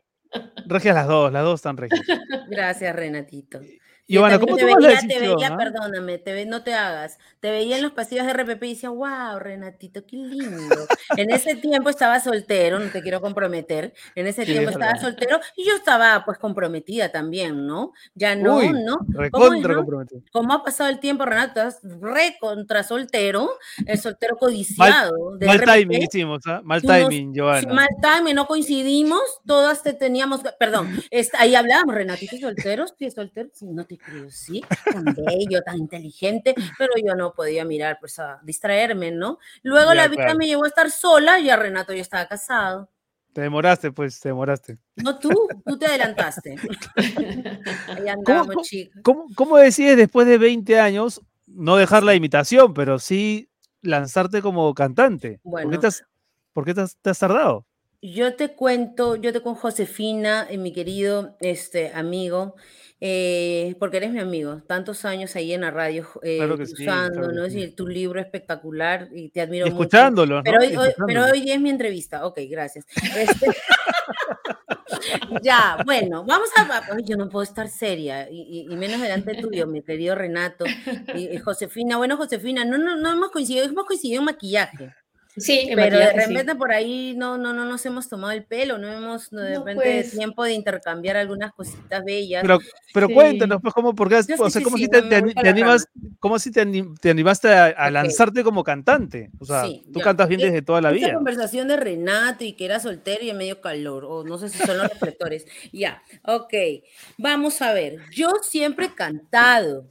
Regias las dos, las dos están regias. Gracias, Renatito. Giovanna, ¿cómo te veía, te veía, ah? perdóname, te no te hagas. Te veía en los pasillos de RPP y decía, wow, Renatito, qué lindo. en ese tiempo estaba soltero, no te quiero comprometer. En ese tiempo estaba soltero y yo estaba pues comprometida también, ¿no? Ya no, ¿no? Recontra comprometida. ¿Cómo ha pasado el tiempo, Renato? Estás re contra soltero, el soltero codiciado. Mal, timing hicimos, ¿ah? Mal timing, Giovanna. Mal timing, no coincidimos, todas te teníamos, perdón, ahí hablábamos, Renatito soltero, sí, soltero, sí, no te sí, tan bello, tan inteligente, pero yo no podía mirar, pues a distraerme, ¿no? Luego la vida me llevó a estar sola y a Renato ya estaba casado. Te demoraste, pues, te demoraste. No tú, tú te adelantaste. Ahí andábamos, ¿Cómo, ¿Cómo, decides después de 20 años no dejar la imitación, pero sí lanzarte como cantante? ¿Por qué te has, por qué te has tardado? Yo te cuento, yo te con Josefina, eh, mi querido este, amigo, eh, porque eres mi amigo, tantos años ahí en la radio eh, usando, ¿no? tu libro espectacular y te admiro escuchándolo, mucho. Pero, hoy, pero hoy es mi entrevista. Ok, gracias. Este, ya, bueno, vamos a. Yo no puedo estar seria, y, menos delante tuyo, mi querido Renato y, Josefina. Bueno, Josefina, no, no, no hemos coincidido, hemos coincidido en maquillaje. Sí, pero de repente por ahí no, no, no nos hemos tomado el pelo, no hemos de repente pues. tiempo de intercambiar algunas cositas bellas. Pero, pero cuéntanos, pues, ¿cómo, porque, o sea, ¿cómo si te, animas, cómo si te, animaste a, lanzarte como cantante? O sea, tú cantas bien desde toda la vida. Esa conversación de Renato y que era soltero y en medio calor, o no sé si son los reflectores. ya, ok. Vamos a ver, yo siempre he cantado.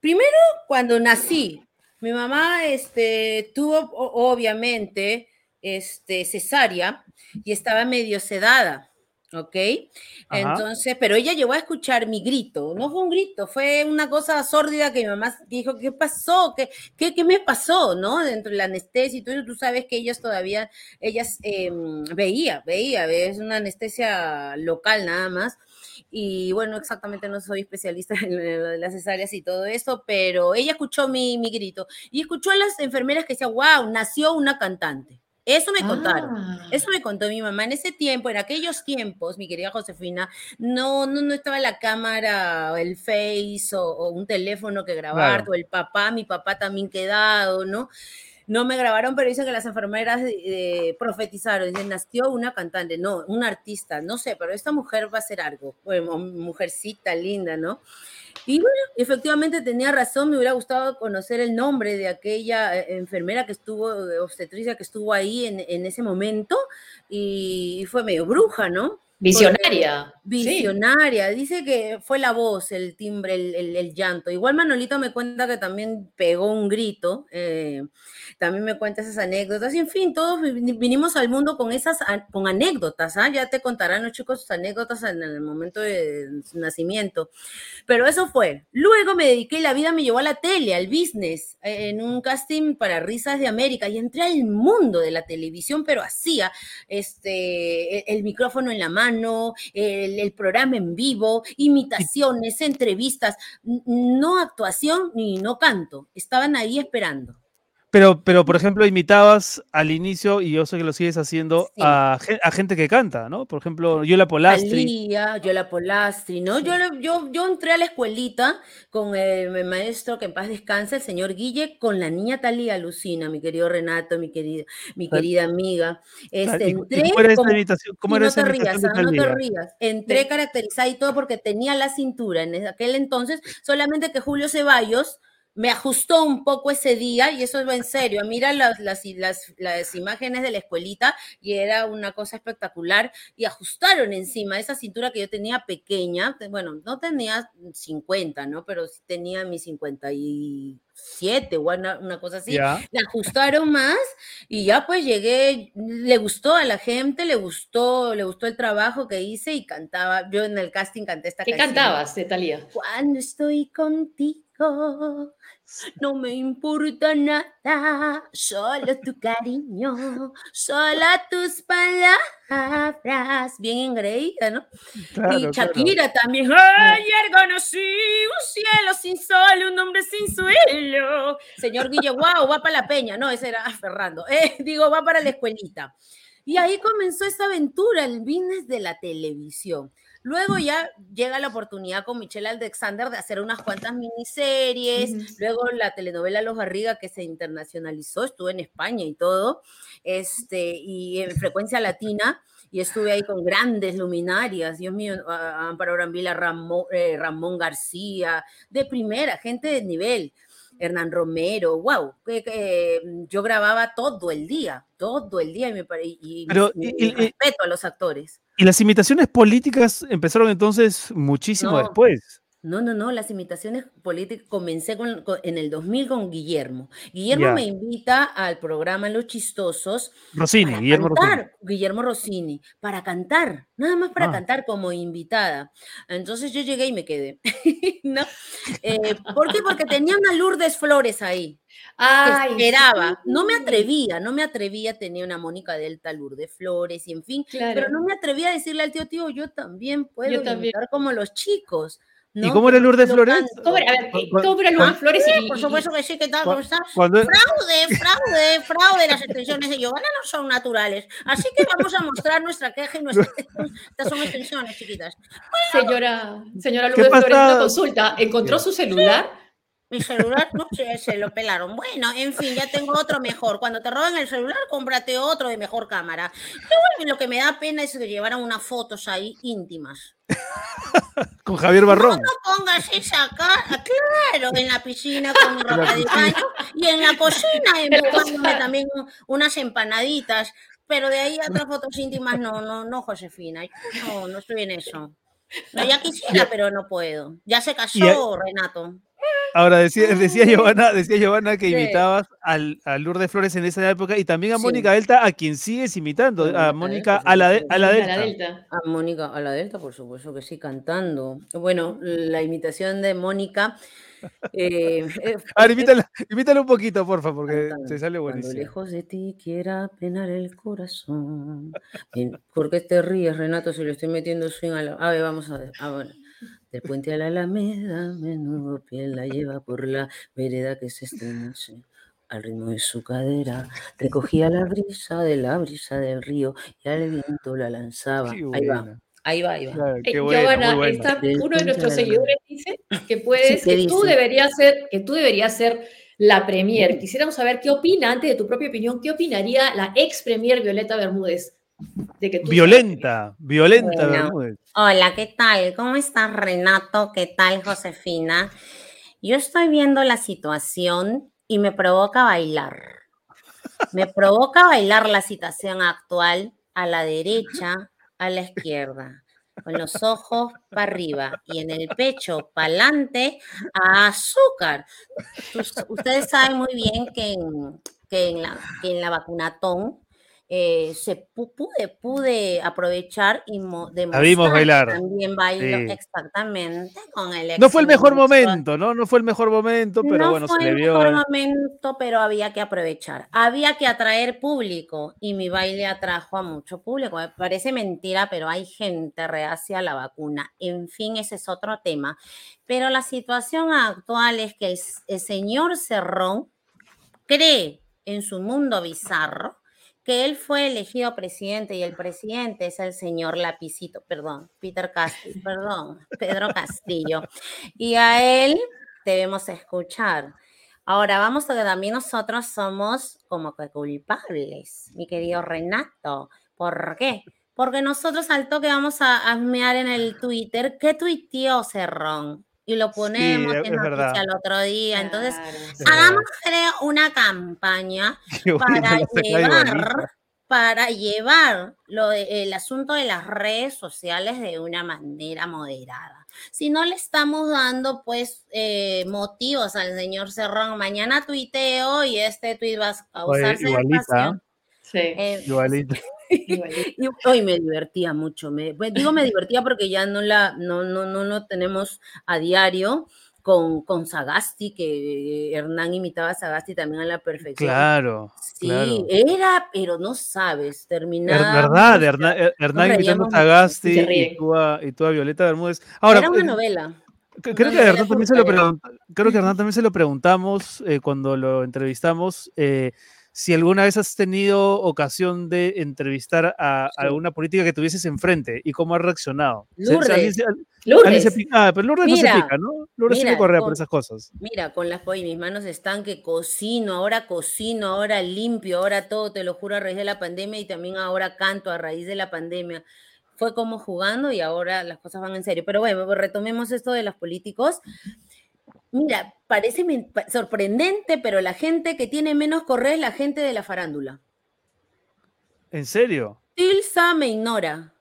Primero, cuando nací, mi mamá este, tuvo, obviamente, este, cesárea y estaba medio sedada, ¿ok? Entonces, pero ella llegó a escuchar mi grito, no fue un grito, fue una cosa sórdida que mi mamá dijo, ¿qué pasó? ¿Qué, qué, me pasó? ¿No? Dentro de la anestesia y todo tú sabes que ellas todavía, ellas em, veía, veía, es una anestesia local nada más y bueno, exactamente no soy especialista en las cesáreas y todo eso, pero ella escuchó mi, mi grito y escuchó a las enfermeras que decían, wow, nació una cantante. Eso me contaron. Ah. Eso me contó mi mamá. En ese tiempo, en aquellos tiempos, mi querida Josefina, no, no, no estaba la cámara, o el Face o, un teléfono que grabar, o el papá, mi papá también quedado, ¿no? no me grabaron, pero dicen que las enfermeras eh, profetizaron, dicen, nació una cantante, no, un artista, no sé, pero esta mujer va a ser algo, bueno, mujercita linda, ¿no? Y bueno, efectivamente tenía razón, me hubiera gustado conocer el nombre de aquella eh, enfermera que estuvo, obstetricia que estuvo ahí en, en ese momento, y fue medio bruja, ¿no? Visionaria. Visionaria. Dice que fue la voz, el timbre, el, llanto. Igual Manolito me cuenta que también pegó un grito. Eh, también me cuenta esas anécdotas. Y en fin, todos vinimos al mundo con esas con anécdotas. ¿ah? Ya te contarán los chicos sus anécdotas en el momento de su nacimiento. Pero eso fue. Luego me dediqué, la vida me llevó a la tele, al business, en un casting para Risas de América. Y entré al mundo de la televisión, pero hacía este, el micrófono en la mano el, programa en vivo, imitaciones, entrevistas, no actuación ni no canto, estaban ahí esperando. Pero, pero, por ejemplo, imitabas al inicio, y yo sé que lo sigues haciendo, a, gente que canta, ¿no? Por ejemplo, Yola Polastri. Yola Polastri, ¿no? Yo, yo, yo entré a la escuelita con el, maestro, que en paz descansa, el señor Guille, con la niña Talía Lucina, mi querido Renato, mi querida, mi querida amiga. Este, entré ¿Cómo era esa imitación? ¿Cómo era no te rías, ah, no te rías. Entré caracterizada y todo porque tenía la cintura en aquel entonces, solamente que Julio Ceballos me ajustó un poco ese día, y eso es en serio, mira las, las, las, imágenes de la escuelita y era una cosa espectacular, y ajustaron encima esa cintura que yo tenía pequeña, bueno, no tenía 50, ¿no? Pero sí tenía mis 57 o una, una cosa así, le ajustaron más y ya pues llegué, le gustó a la gente, le gustó, le gustó el trabajo que hice y cantaba, yo en el casting canté esta canción. ¿Qué cantabas, Talía? Cuando estoy contigo no me importa nada, solo tu cariño, solo tus palabras. Bien engreída, ¿no? y Shakira también. Ayer conocí un cielo sin sol, un hombre sin suelo. Señor Guille, wow, va para la peña. No, ese era Fernando. Eh, digo, va para la escuelita. Y ahí comenzó esta aventura, el business de la televisión. Luego ya llega la oportunidad con Michelle Alexander de hacer unas cuantas miniseries, luego la telenovela Los Barriga que se internacionalizó, estuve en España y todo, este, y en frecuencia latina, y estuve ahí con grandes luminarias, Dios mío, Amparo Brambila, Ramón, eh, Ramón García, de primera, gente de nivel. Hernán Romero, wow, que, yo grababa todo el día, todo el día y, me, y, respeto a los actores. ¿Y las imitaciones políticas empezaron entonces muchísimo después? No, no, no, las imitaciones políticas comencé en el 2000 con Guillermo. Guillermo me invita al programa Los Chistosos. Rossini, Guillermo Rossini. Guillermo Rossini, para cantar, nada más para ah. cantar como invitada. Entonces yo llegué y me quedé. ¿No? Eh, ¿Por qué? Porque tenía una Lourdes Flores ahí. Ay, esperaba. No me atrevía, no me atrevía, tenía una Mónica Delta, Lourdes Flores y en fin, pero no me atrevía a decirle al tío, tío, yo también puedo yo como los chicos. ¿Y cómo era Lourdes Flores? ¿Cómo era, ¿cómo era Lourdes Flores? Y, por supuesto que sí, ¿qué tal? ¿Cómo estás? Fraude, fraude, fraude. Las extensiones de Giovanna no son naturales. Así que vamos a mostrar nuestra queja y nuestras. Estas son extensiones, chiquitas. señora, señora Lourdes Flores, una consulta. ¿Encontró su celular? Mi celular, no sé, se lo pelaron. Bueno, en fin, ya tengo otro mejor. Cuando te roban el celular, cómprate otro de mejor cámara. lo que me da pena es que llevaran unas fotos ahí íntimas. con Javier Barrón. No, pongas esa cara, claro, en la piscina con mi ropa de baño y en la cocina también unas empanaditas. Pero de ahí otras fotos íntimas, no, no, no, Josefina. no, no estoy en eso. No, ya quisiera, pero no puedo. Ya se casó, Renato. Ahora, decía, decía, Giovanna, decía Giovanna que imitabas al, a Lourdes Flores en esa época y también a Mónica Delta, a quien sigues imitando, a Mónica a la, a la Delta. A Mónica a la Delta, por supuesto que sí, cantando. Bueno, la imitación de Mónica. Eh, eh a ver, imítala, un poquito, porfa, porque se sale buenísimo. Cuando lejos de ti quiera penar el corazón. ¿Por qué te ríes, Renato, si lo estoy metiendo swing a la... A ver, vamos a ver. A ver. Del puente a la alameda, menudo pie la lleva por la vereda que se estremece al ritmo de su cadera. Recogía la brisa de la brisa del río y al viento la lanzaba. Ahí va. Ahí va, ahí va. Eh, Giovanna, uno de nuestros seguidores dice que puedes, que tú deberías ser, que tú deberías ser la premier. Quisiéramos saber qué opina, antes de tu propia opinión, qué opinaría la ex premier Violeta Bermúdez violenta, violenta Hola, ¿qué tal? ¿Cómo estás, Renato? ¿Qué tal, Josefina? Yo estoy viendo la situación y me provoca bailar. Me provoca bailar la situación actual a la derecha, a la izquierda, con los ojos para arriba y en el pecho para adelante a azúcar. Ustedes saben muy bien que que en, la, que en la vacunatón eh, se pude, pude aprovechar y demostrar bailar. también bailo exactamente con el No fue el mejor momento, ¿no? No fue el mejor momento, pero bueno, se le vio. No fue el mejor momento, pero había que aprovechar. Había que atraer público y mi baile atrajo a mucho público. Me parece mentira, pero hay gente reacia a la vacuna. En fin, ese es otro tema. Pero la situación actual es que el señor Cerrón cree en su mundo bizarro que él fue elegido presidente y el presidente es el señor Lapicito, perdón, Peter Castillo, perdón, Pedro Castillo. Y a él debemos escuchar. Ahora vamos a que también nosotros somos como que culpables, mi querido Renato. ¿Por qué? Porque nosotros al toque vamos a asmear en el Twitter qué tuiteó Cerrón y lo ponemos en noticia el otro día. Entonces, hagamos creo una campaña para llevar, para llevar lo el asunto de las redes sociales de una manera moderada. Si no le estamos dando pues eh, motivos al señor Cerrón, mañana tuiteo y este tuit va a usarse igualita, Sí. Eh, igualita. y hoy me divertía mucho. Me, pues, digo me divertía porque ya no la no, no, no, no tenemos a diario con, con Sagasti, que Hernán imitaba a Sagasti también a la perfección. Claro. Sí, era, pero no sabes, terminaba. Es verdad, Hernán, Hernán imitando a Sagasti y tú a, y tú a, Violeta Bermúdez. Ahora, era una novela. Creo que, Hernán también se lo creo que Hernán también se lo preguntamos eh, cuando lo entrevistamos. Eh, si alguna vez has tenido ocasión de entrevistar a, alguna política que tuvieses enfrente y cómo has reaccionado. Lourdes. Lourdes. ah, pero Lourdes no se pica, ¿no? Lourdes mira, correa por esas cosas. Mira, con las y mis manos están que cocino, ahora cocino, ahora limpio, ahora todo, te lo juro, a raíz de la pandemia y también ahora canto a raíz de la pandemia. Fue como jugando y ahora las cosas van en serio. Pero bueno, retomemos esto de los políticos. Mira, parece sorprendente, pero la gente que tiene menos correo es la gente de la farándula. ¿En serio? Tilsa me ignora.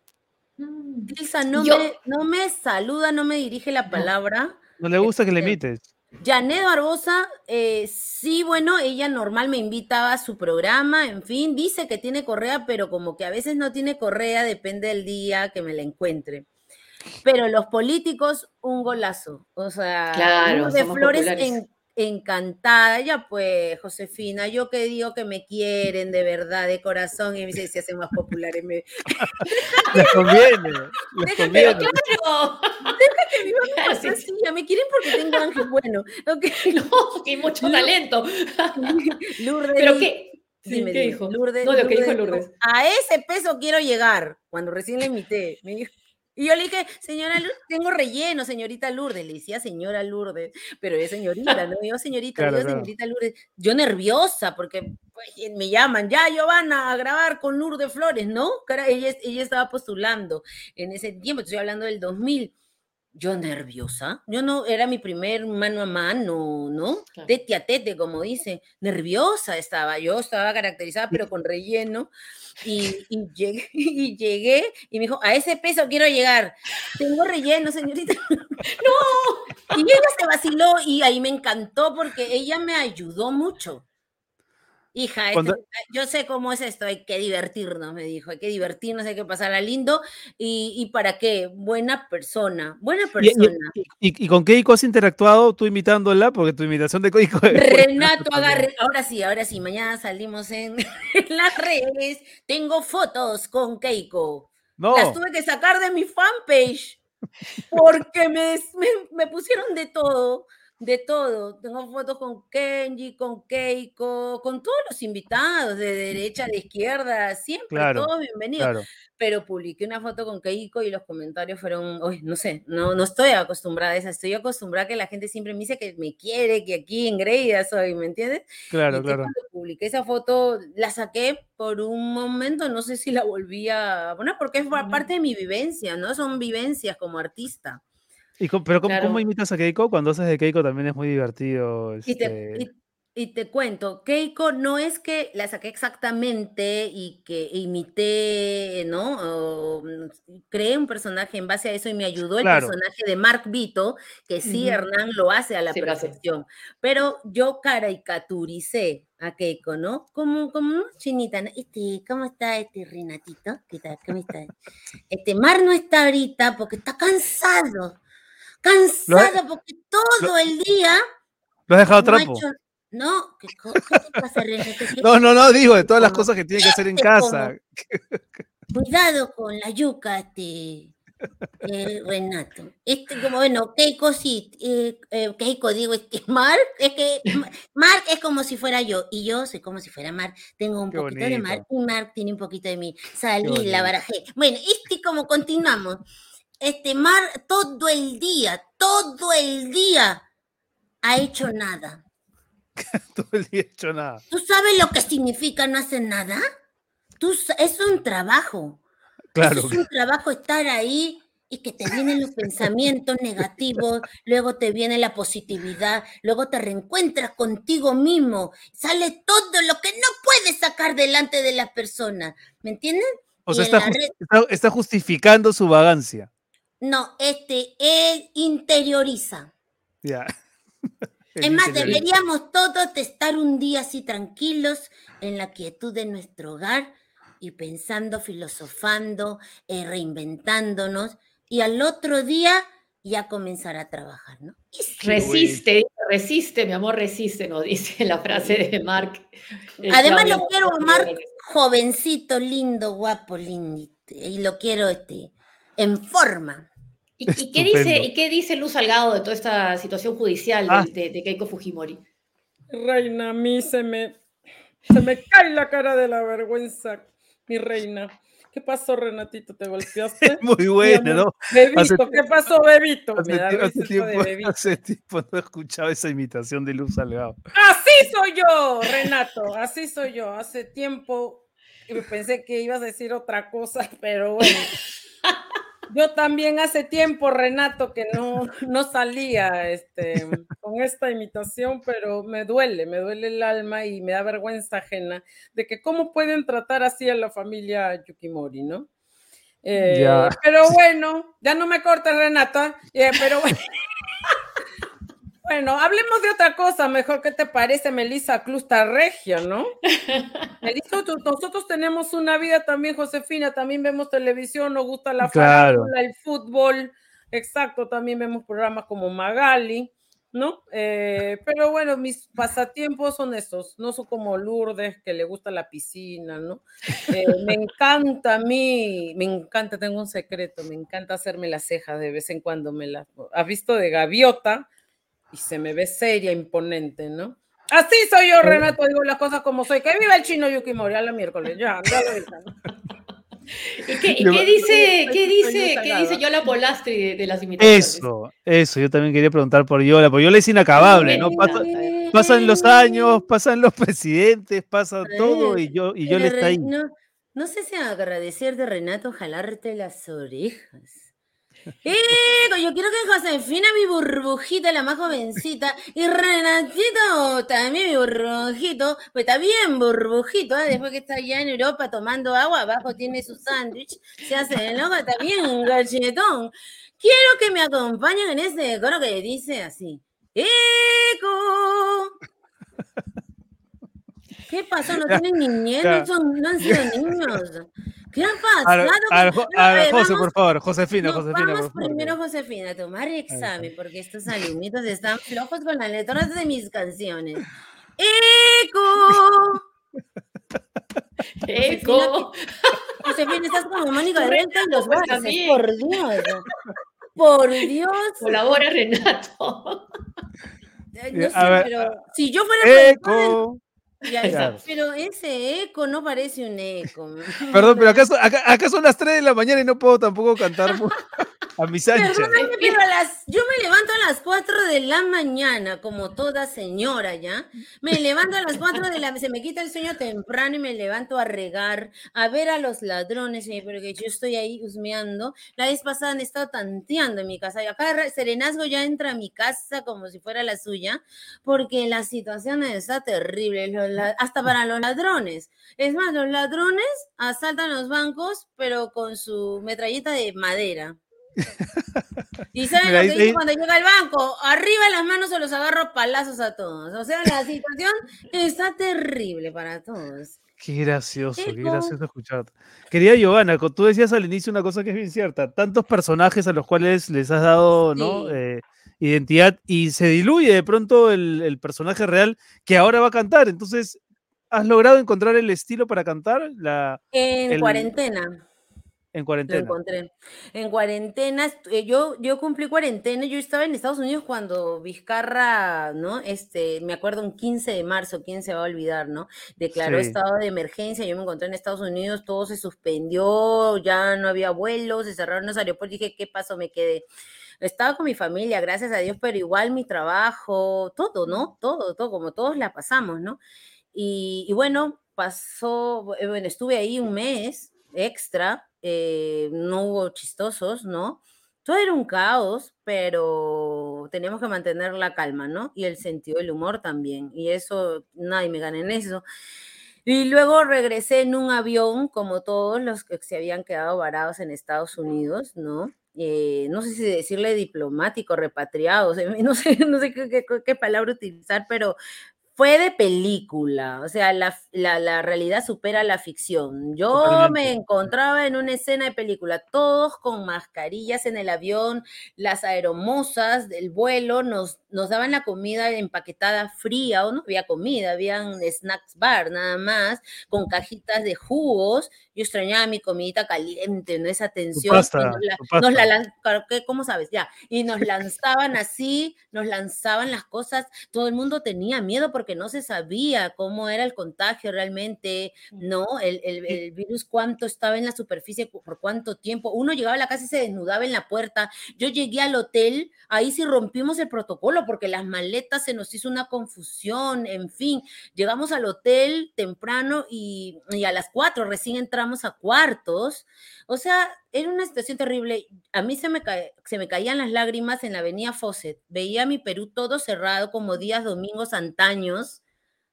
Dilsa no, me, no me saluda, no me dirige la palabra. No le gusta que le este, imites. Janet Barbosa, eh, sí, bueno, ella normal me invitaba a su programa, en fin, dice que tiene correa, pero como que a veces no tiene correa, depende del día que me la encuentre. Pero los políticos, un golazo. O sea, claro, de Flores en encantada. Ya pues, Josefina, yo que digo que me quieren de verdad, de corazón, y me dice, se hacen más populares. Me... les conviene, les conviene. claro, deja que vivan sí, sí. me quieren porque tengo ángel bueno. Okay. No, y mucho talento. Lourdes. ¿Pero qué? Dime, ¿qué dijo? Lourdes, no, lo que dijo Lourdes. A ese peso quiero llegar, cuando recién le invité. Me dijo, y yo le dije, señora Lourdes, tengo relleno, señorita Lourdes. Le decía señora Lourdes, pero es señorita, ¿no? Yo, señorita, yo, señorita Lourdes. Yo nerviosa porque pues, me llaman, ya, Giovanna, a grabar con Lourdes Flores, ¿no? Ella, ella estaba postulando en ese tiempo, estoy hablando del 2000 yo nerviosa, yo no, era mi primer mano a mano, ¿no? Tete a tete, como dice, nerviosa estaba, yo estaba caracterizada pero con relleno y, llegué, y llegué y me dijo, a ese peso quiero llegar, tengo relleno, señorita. no, y ella se vaciló y ahí me encantó porque ella me ayudó mucho. Hija, este, yo sé cómo es esto, hay que divertirnos, me dijo, hay que divertirnos, hay que pasarla lindo. ¿Y, para qué? Buena persona, buena persona. ¿Y, con Keiko has interactuado tú imitándola? Porque tu imitación de Keiko Renato, agarre, ahora sí, ahora sí, mañana salimos en, las redes, tengo fotos con Keiko. No. Las tuve que sacar de mi fanpage porque me, me pusieron de todo de todo. Tengo fotos con Kenji, con Keiko, con todos los invitados, de derecha, de izquierda, siempre, todos bienvenidos. Pero publiqué una foto con Keiko y los comentarios fueron, no sé, no, no estoy acostumbrada a eso, estoy acostumbrada a que la gente siempre me dice que me quiere, que aquí en Greida soy, ¿me entiendes? Claro, claro. Cuando publiqué esa foto, la saqué por un momento, no sé si la volví a poner, porque es parte de mi vivencia, ¿no? Son vivencias como artista pero ¿cómo, imitas a Keiko? Cuando haces de Keiko también es muy divertido. Y, te, este y, te, cuento, Keiko no es que la saqué exactamente y que imité, ¿no? Mm, creé un personaje en base a eso y me ayudó el personaje de Mark Vito, que sí, Hernán lo hace a la perfección. Pero yo caricaturicé a Keiko, ¿no? Como, como una chinita, Este, ¿cómo está este Renatito? ¿Qué tal? ¿Cómo está? Este, Mar no está ahorita porque está cansado cansada porque todo el día. ¿Lo has dejado trampo? No, ¿qué, pasa, No, no, no, digo, de todas las cosas que tiene que hacer en casa. Cuidado con la yuca, este, eh, Renato. Este, como, bueno, Keiko sí, eh, eh, Keiko, digo, este, Mark, es que Mark es como si fuera yo, y yo soy como si fuera Mark. Tengo un poquito de Mark, y Mark tiene un poquito de mí. Salí, la barajé. Bueno, este, como continuamos este Mar todo el día, todo el día ha hecho nada. todo el día ha hecho nada. ¿Tú sabes lo que significa no hacer nada? Tú, es un trabajo. Claro. Es un trabajo estar ahí y que te vienen los pensamientos negativos, luego te viene la positividad, luego te reencuentras contigo mismo, sale todo lo que no puedes sacar delante de las personas, ¿me entienden? O sea, está, justificando su vagancia. No, este, interioriza. Ya. Es más, deberíamos todos estar un día así tranquilos en la quietud de nuestro hogar y pensando, filosofando, eh, reinventándonos y al otro día ya comenzar a trabajar, ¿no? resiste, resiste, mi amor, resiste, nos dice la frase de Mark. Además lo quiero a Mark jovencito, lindo, guapo, lindo, y lo quiero este, en forma. ¿Y, qué dice, ¿Y qué dice Luz Salgado de toda esta situación judicial ah. de, Keiko Fujimori? Reina, a mí se me, se me cae la cara de la vergüenza, mi reina. ¿Qué pasó, Renatito? ¿Te golpeaste? Muy bueno, ¿no? Bebito, ¿qué pasó, Bebito? Hace, tiempo, hace tiempo no he escuchado esa imitación de Luz Salgado. Así soy yo, Renato, así soy yo. Hace tiempo pensé que ibas a decir otra cosa, pero bueno. Yo también hace tiempo, Renato, que no, no salía este, con esta imitación, pero me duele, me duele el alma y me da vergüenza ajena de que cómo pueden tratar así a la familia Yukimori, ¿no? Eh, pero bueno, ya no me cortes, Renata. Eh, pero bueno. Bueno, hablemos de otra cosa, mejor que te parece, Melissa Clusta Regia, ¿no? Melissa, nosotros tenemos una vida también, Josefina, también vemos televisión, nos gusta la claro. el fútbol, exacto, también vemos programas como Magali, ¿no? Eh, pero bueno, mis pasatiempos son estos, no son como Lourdes, que le gusta la piscina, ¿no? Eh, me encanta a mí, me encanta, tengo un secreto, me encanta hacerme las cejas de vez en cuando, me las... ¿Has visto de gaviota? Y se me ve seria, imponente, ¿no? Así soy yo, Renato, digo las cosas como soy. Que viva el chino Yukimori a la miércoles, ya, ya lo ¿Y qué, dice, qué dice, qué dice Yola Polastri de, las imitaciones? Eso, eso, yo también quería preguntar por Yola, porque Yola es inacabable, ¿no? pasan los años, pasan los presidentes, pasa todo y yo y Yola está ahí. No, no sé si agradecer de Renato jalarte las orejas. ¡Eh! Yo quiero que Josefina, mi burbujita, la más jovencita, y Renatito, también mi burbujito, pues está bien burbujito, ¿eh? después que está allá en Europa tomando agua, abajo tiene su sándwich, se hace el ojo, está bien galletón. Quiero que me acompañen en este coro que dice así. ¡Eco! ¿Qué pasó? ¿No tienen niñez? ¿No, han sido niños? ¿Qué ha pasado? A, ver, José, por favor, Josefina, Josefina. Vamos primero, Josefina, a tomar examen, porque estos alumnitos están flojos con las letras de mis canciones. ¡Eco! ¡Eco! Josefina, estás como Mónica de Delta y los bares, por Dios. Por Dios. Colabora Renato. No sé, pero si yo fuera Eco. Pero ese eco no parece un eco. Perdón, pero acá, acá, son las 3 de la mañana y no puedo tampoco cantar a mis anchas. pero las, yo me levanto a las 4 de la mañana, como toda señora ya. Me levanto a las 4 de la se me quita el sueño temprano y me levanto a regar, a ver a los ladrones, porque yo estoy ahí husmeando. La vez pasada han estado tanteando en mi casa y acá Serenazgo ya entra a mi casa como si fuera la suya, porque la situación está terrible, hasta para los ladrones. Es más, los ladrones asaltan los bancos, pero con su metralleta de madera. ¿Y saben lo que dice cuando llega al banco? Arriba las manos se los agarro palazos a todos. O sea, la situación está terrible para todos. Qué gracioso, qué gracioso escucharte. Querida Giovanna, tú decías al inicio una cosa que es bien cierta. Tantos personajes a los cuales les has dado ¿no? Eh, identidad y se diluye de pronto el, el, personaje real que ahora va a cantar. Entonces, ¿has logrado encontrar el estilo para cantar? La, en cuarentena. En cuarentena. Lo encontré. En cuarentena, eh, yo, yo cumplí cuarentena, yo estaba en Estados Unidos cuando Vizcarra, ¿no? Este, me acuerdo un 15 de marzo, ¿quién se va a olvidar, ¿no? Declaró estado de emergencia, yo me encontré en Estados Unidos, todo se suspendió, ya no había vuelos, se cerraron los aeropuertos, dije, ¿qué pasó? Me quedé. Estaba con mi familia, gracias a Dios, pero igual mi trabajo, todo, ¿no? Todo, todo, como todos la pasamos, ¿no? Y, y bueno, pasó, eh, bueno, estuve ahí un mes extra, eh, no hubo chistosos, ¿no? Todo era un caos, pero teníamos que mantener la calma, ¿no? Y el sentido del humor también. Y eso, nadie me gana en eso. Y luego regresé en un avión, como todos los que se habían quedado varados en Estados Unidos, ¿no? Eh, no sé si decirle diplomático, repatriados, no sé, no sé qué, qué, palabra utilizar, pero fue de película, o sea, la, la, realidad supera la ficción. Yo me encontraba en una escena de película, todos con mascarillas en el avión, las aeromosas del vuelo nos, nos daban la comida empaquetada fría, o no había comida, habían snacks bar nada más, con cajitas de jugos. Yo extrañaba mi comidita caliente, ¿no? Esa tensión. nos la, ¿Cómo sabes? Ya. Y nos lanzaban así, nos lanzaban las cosas, todo el mundo tenía miedo porque que no se sabía cómo era el contagio realmente, ¿no? El, el, virus, cuánto estaba en la superficie, por cuánto tiempo. Uno llegaba a la casa y se desnudaba en la puerta. Yo llegué al hotel, ahí sí rompimos el protocolo porque las maletas se nos hizo una confusión, en fin. Llegamos al hotel temprano y, y a las cuatro recién entramos a cuartos. O sea, era una situación terrible. A mí se me, se me caían las lágrimas en la avenida Fawcett. Veía mi Perú todo cerrado como días domingos antaños,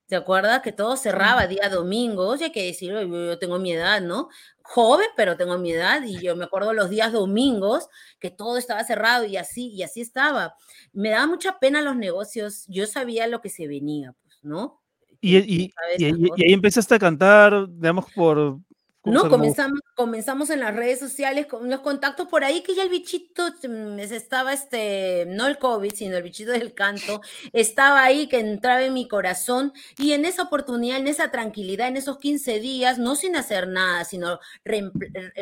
¿Te acuerdas que todo cerraba día domingo? Oye, hay que decirlo, yo tengo mi edad, ¿no? Joven, pero tengo mi edad y yo me acuerdo los días domingos que todo estaba cerrado y así, y así estaba. Me daba mucha pena los negocios, yo sabía lo que se venía, pues, ¿no? Y, y, y, ahí empezaste a cantar, digamos, por, no, comenzamos, comenzamos en las redes sociales con los contactos por ahí que ya el bichito mm, estaba, este, no el COVID, sino el bichito del canto, estaba ahí que entraba en mi corazón y en esa oportunidad, en esa tranquilidad, en esos 15 días, no sin hacer nada, sino,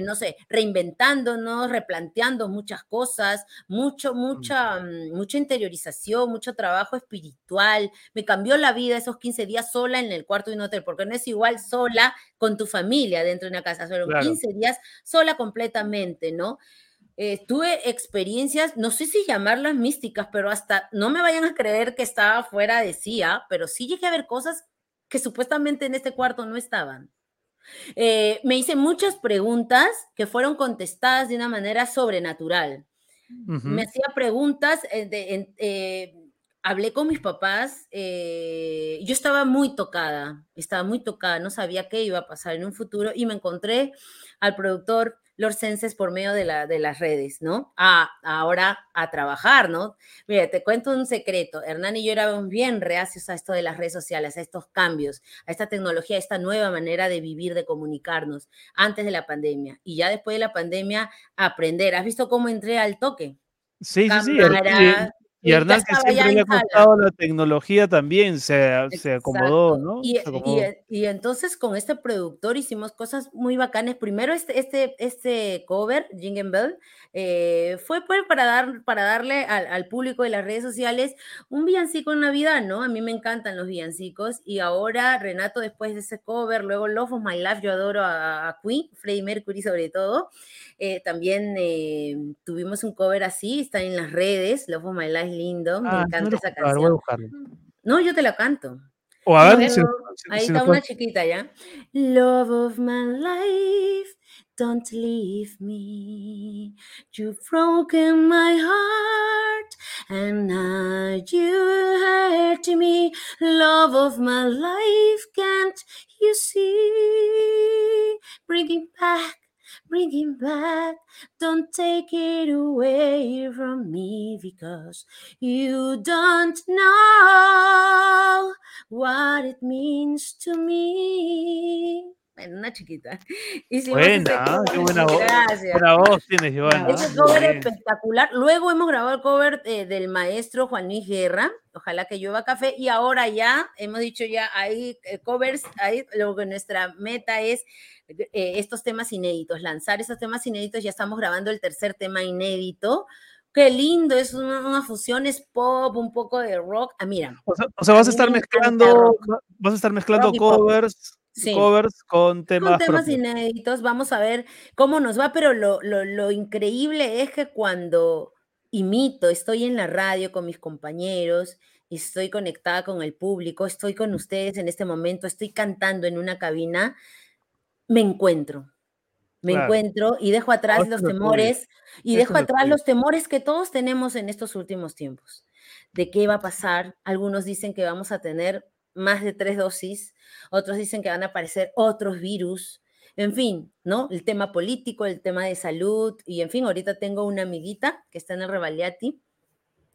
no sé, reinventándonos, replanteando muchas cosas, mucho, mucha, mm, mucha interiorización, mucho trabajo espiritual. Me cambió la vida esos 15 días sola en el cuarto de un hotel, porque no es igual sola con tu familia dentro una casa, solo 15 días sola completamente, ¿no? Eh, tuve experiencias, no sé si llamarlas místicas, pero hasta no me vayan a creer que estaba fuera de sí, ¿ah? pero sí llegué a ver cosas que supuestamente en este cuarto no estaban. Eh, me hice muchas preguntas que fueron contestadas de una manera sobrenatural. Me hacía preguntas eh, de, hablé con mis papás, eh, yo estaba muy tocada, estaba muy tocada, no sabía qué iba a pasar en un futuro y me encontré al productor Lorcenses por medio de, la, de las redes, ¿no? A, ahora a trabajar, ¿no? Mira, te cuento un secreto. Hernán y yo éramos bien reacios a esto de las redes sociales, a estos cambios, a esta tecnología, a esta nueva manera de vivir, de comunicarnos antes de la pandemia. Y ya después de la pandemia, aprender. ¿Has visto cómo entré al toque? Sí, sí, sí. Y Hernán, que siempre le ha costado la tecnología también, se, se acomodó, ¿no? Y, Y, entonces con este productor hicimos cosas muy bacanas. Primero este, este, este cover, Jingle Bell, eh, fue pues para, dar, para darle al, al, público de las redes sociales un villancico en Navidad, ¿no? A mí me encantan los villancicos. Y ahora Renato, después de ese cover, luego Love of My Life, yo adoro a, a Queen, Freddie Mercury sobre todo. Eh, también eh, tuvimos un cover así, está en las redes, Love of My Life lindo, me ah, encanta esa canción. No, yo te la canto. O a ver, ahí está una chiquita ya. Love of my life, don't leave me. You've broken my heart, and now you hurt me. Love of my life, can't you see? Bringing back bring him back. Don't take it away from me because you don't know what it means to me. Bueno, una chiquita. buena, qué buena voz. Gracias. Buena voz tienes, Joana. Ese cover espectacular. Luego hemos grabado el cover eh, del maestro Juan Luis Guerra, Ojalá que llueva café. Y ahora ya, hemos dicho ya, hay eh, covers, hay, lo que nuestra meta es eh, estos temas inéditos, lanzar esos temas inéditos. Ya estamos grabando el tercer tema inédito. Qué lindo, es una, fusión, es pop, un poco de rock. Ah, mira. O sea, vas a estar mezclando, vas a estar mezclando covers. Covers con temas, con temas inéditos, vamos a ver cómo nos va, pero lo, lo, lo increíble es que cuando imito, estoy en la radio con mis compañeros, estoy conectada con el público, estoy con ustedes en este momento, estoy cantando en una cabina, me encuentro. Me encuentro y dejo atrás los temores y dejo atrás los temores que todos tenemos en estos últimos tiempos. ¿De qué va a pasar? Algunos dicen que vamos a tener más de tres dosis, otros dicen que van a aparecer otros virus, en fin, ¿no? El tema político, el tema de salud y en fin, ahorita tengo una amiguita que está en el Revaliati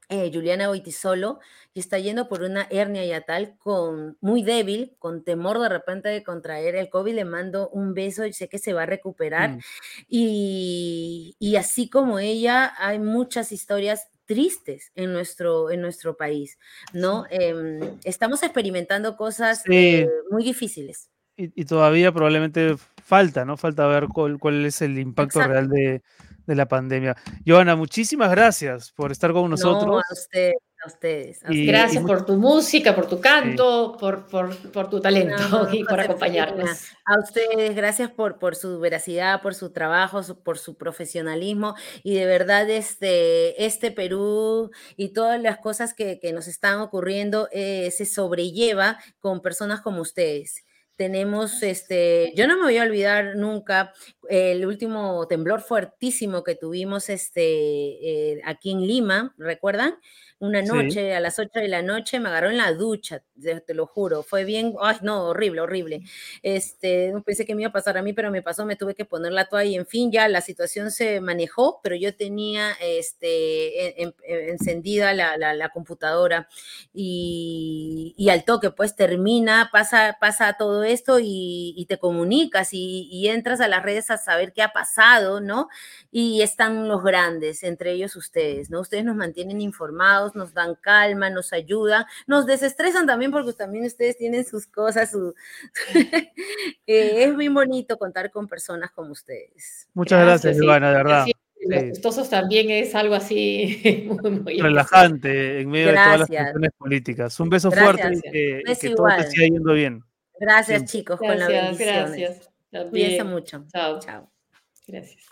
eh, Juliana Boitisolo, y está yendo por una hernia yatal con, muy débil, con temor de repente de contraer el COVID. Le mando un beso y sé que se va a recuperar. Mm. Y, y, así como ella, hay muchas historias tristes en nuestro, en nuestro país, ¿no? Em, estamos experimentando cosas eh, muy difíciles. Y, todavía probablemente falta, ¿no? Falta ver cuál, cuál es el impacto real de, de la pandemia. Joana, muchísimas gracias por estar con nosotros. No, a ustedes, a ustedes. gracias por tu música, por tu canto, por, por, por, tu talento y por acompañarnos. A ustedes, gracias por, por su veracidad, por su trabajo, por su profesionalismo y de verdad este, este Perú y todas las cosas que, que nos están ocurriendo eh, se sobrelleva con personas como ustedes tenemos, este, yo no me voy a olvidar nunca el último temblor fuertísimo que tuvimos este, eh, aquí en Lima, ¿recuerdan? Una noche, a las 8 de la noche, me agarró en la ducha, te lo juro. Fue bien, ay, no, horrible, horrible. Este, no pensé que me iba a pasar a mí, pero me pasó, me tuve que poner la toalla. En fin, ya la situación se manejó, pero yo tenía este, encendida la, la, computadora y, y, al toque, pues termina, pasa, pasa todo esto y, y te comunicas y, y entras a las redes a saber qué ha pasado, ¿no? Y están los grandes, entre ellos ustedes, ¿no? Ustedes nos mantienen informados nos dan calma, nos ayudan, nos desestresan también porque también ustedes tienen sus cosas, su... Eh, es muy bonito contar con personas como ustedes. Muchas gracias, Ivana, de verdad. los gustosos también es algo así muy, relajante en medio de todas las cuestiones políticas. Un beso fuerte y que, todo te siga yendo bien. Gracias, chicos, con la bendición. Gracias. Cuídense mucho. Chao. Chao. Gracias.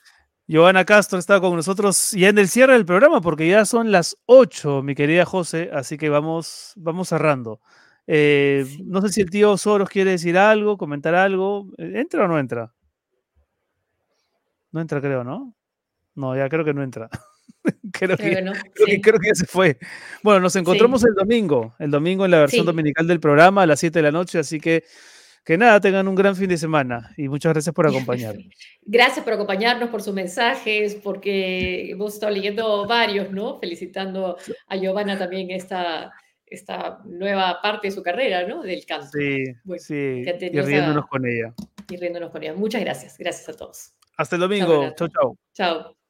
Giovanna Castro está con nosotros ya en el cierre del programa porque ya son las 8, mi querida José, así que vamos, vamos cerrando. Eh, no sé si el tío Soros quiere decir algo, comentar algo. Eh, ¿Entra o no entra? No entra, creo, ¿no? No, ya creo que no entra. creo, que, no. creo, que, ya se fue. Bueno, nos encontramos el domingo, el domingo en la versión dominical del programa a las 7 de la noche, así que que nada, tengan un gran fin de semana y muchas gracias por acompañarnos. Gracias por acompañarnos, por sus mensajes, porque hemos estado leyendo varios, ¿no? Felicitando a Giovanna también esta, esta nueva parte de su carrera, ¿no? Del canto. Sí, sí, y riéndonos con ella. Y riéndonos con ella. Muchas gracias, gracias a todos. Hasta el domingo. Chao, chao. Chao.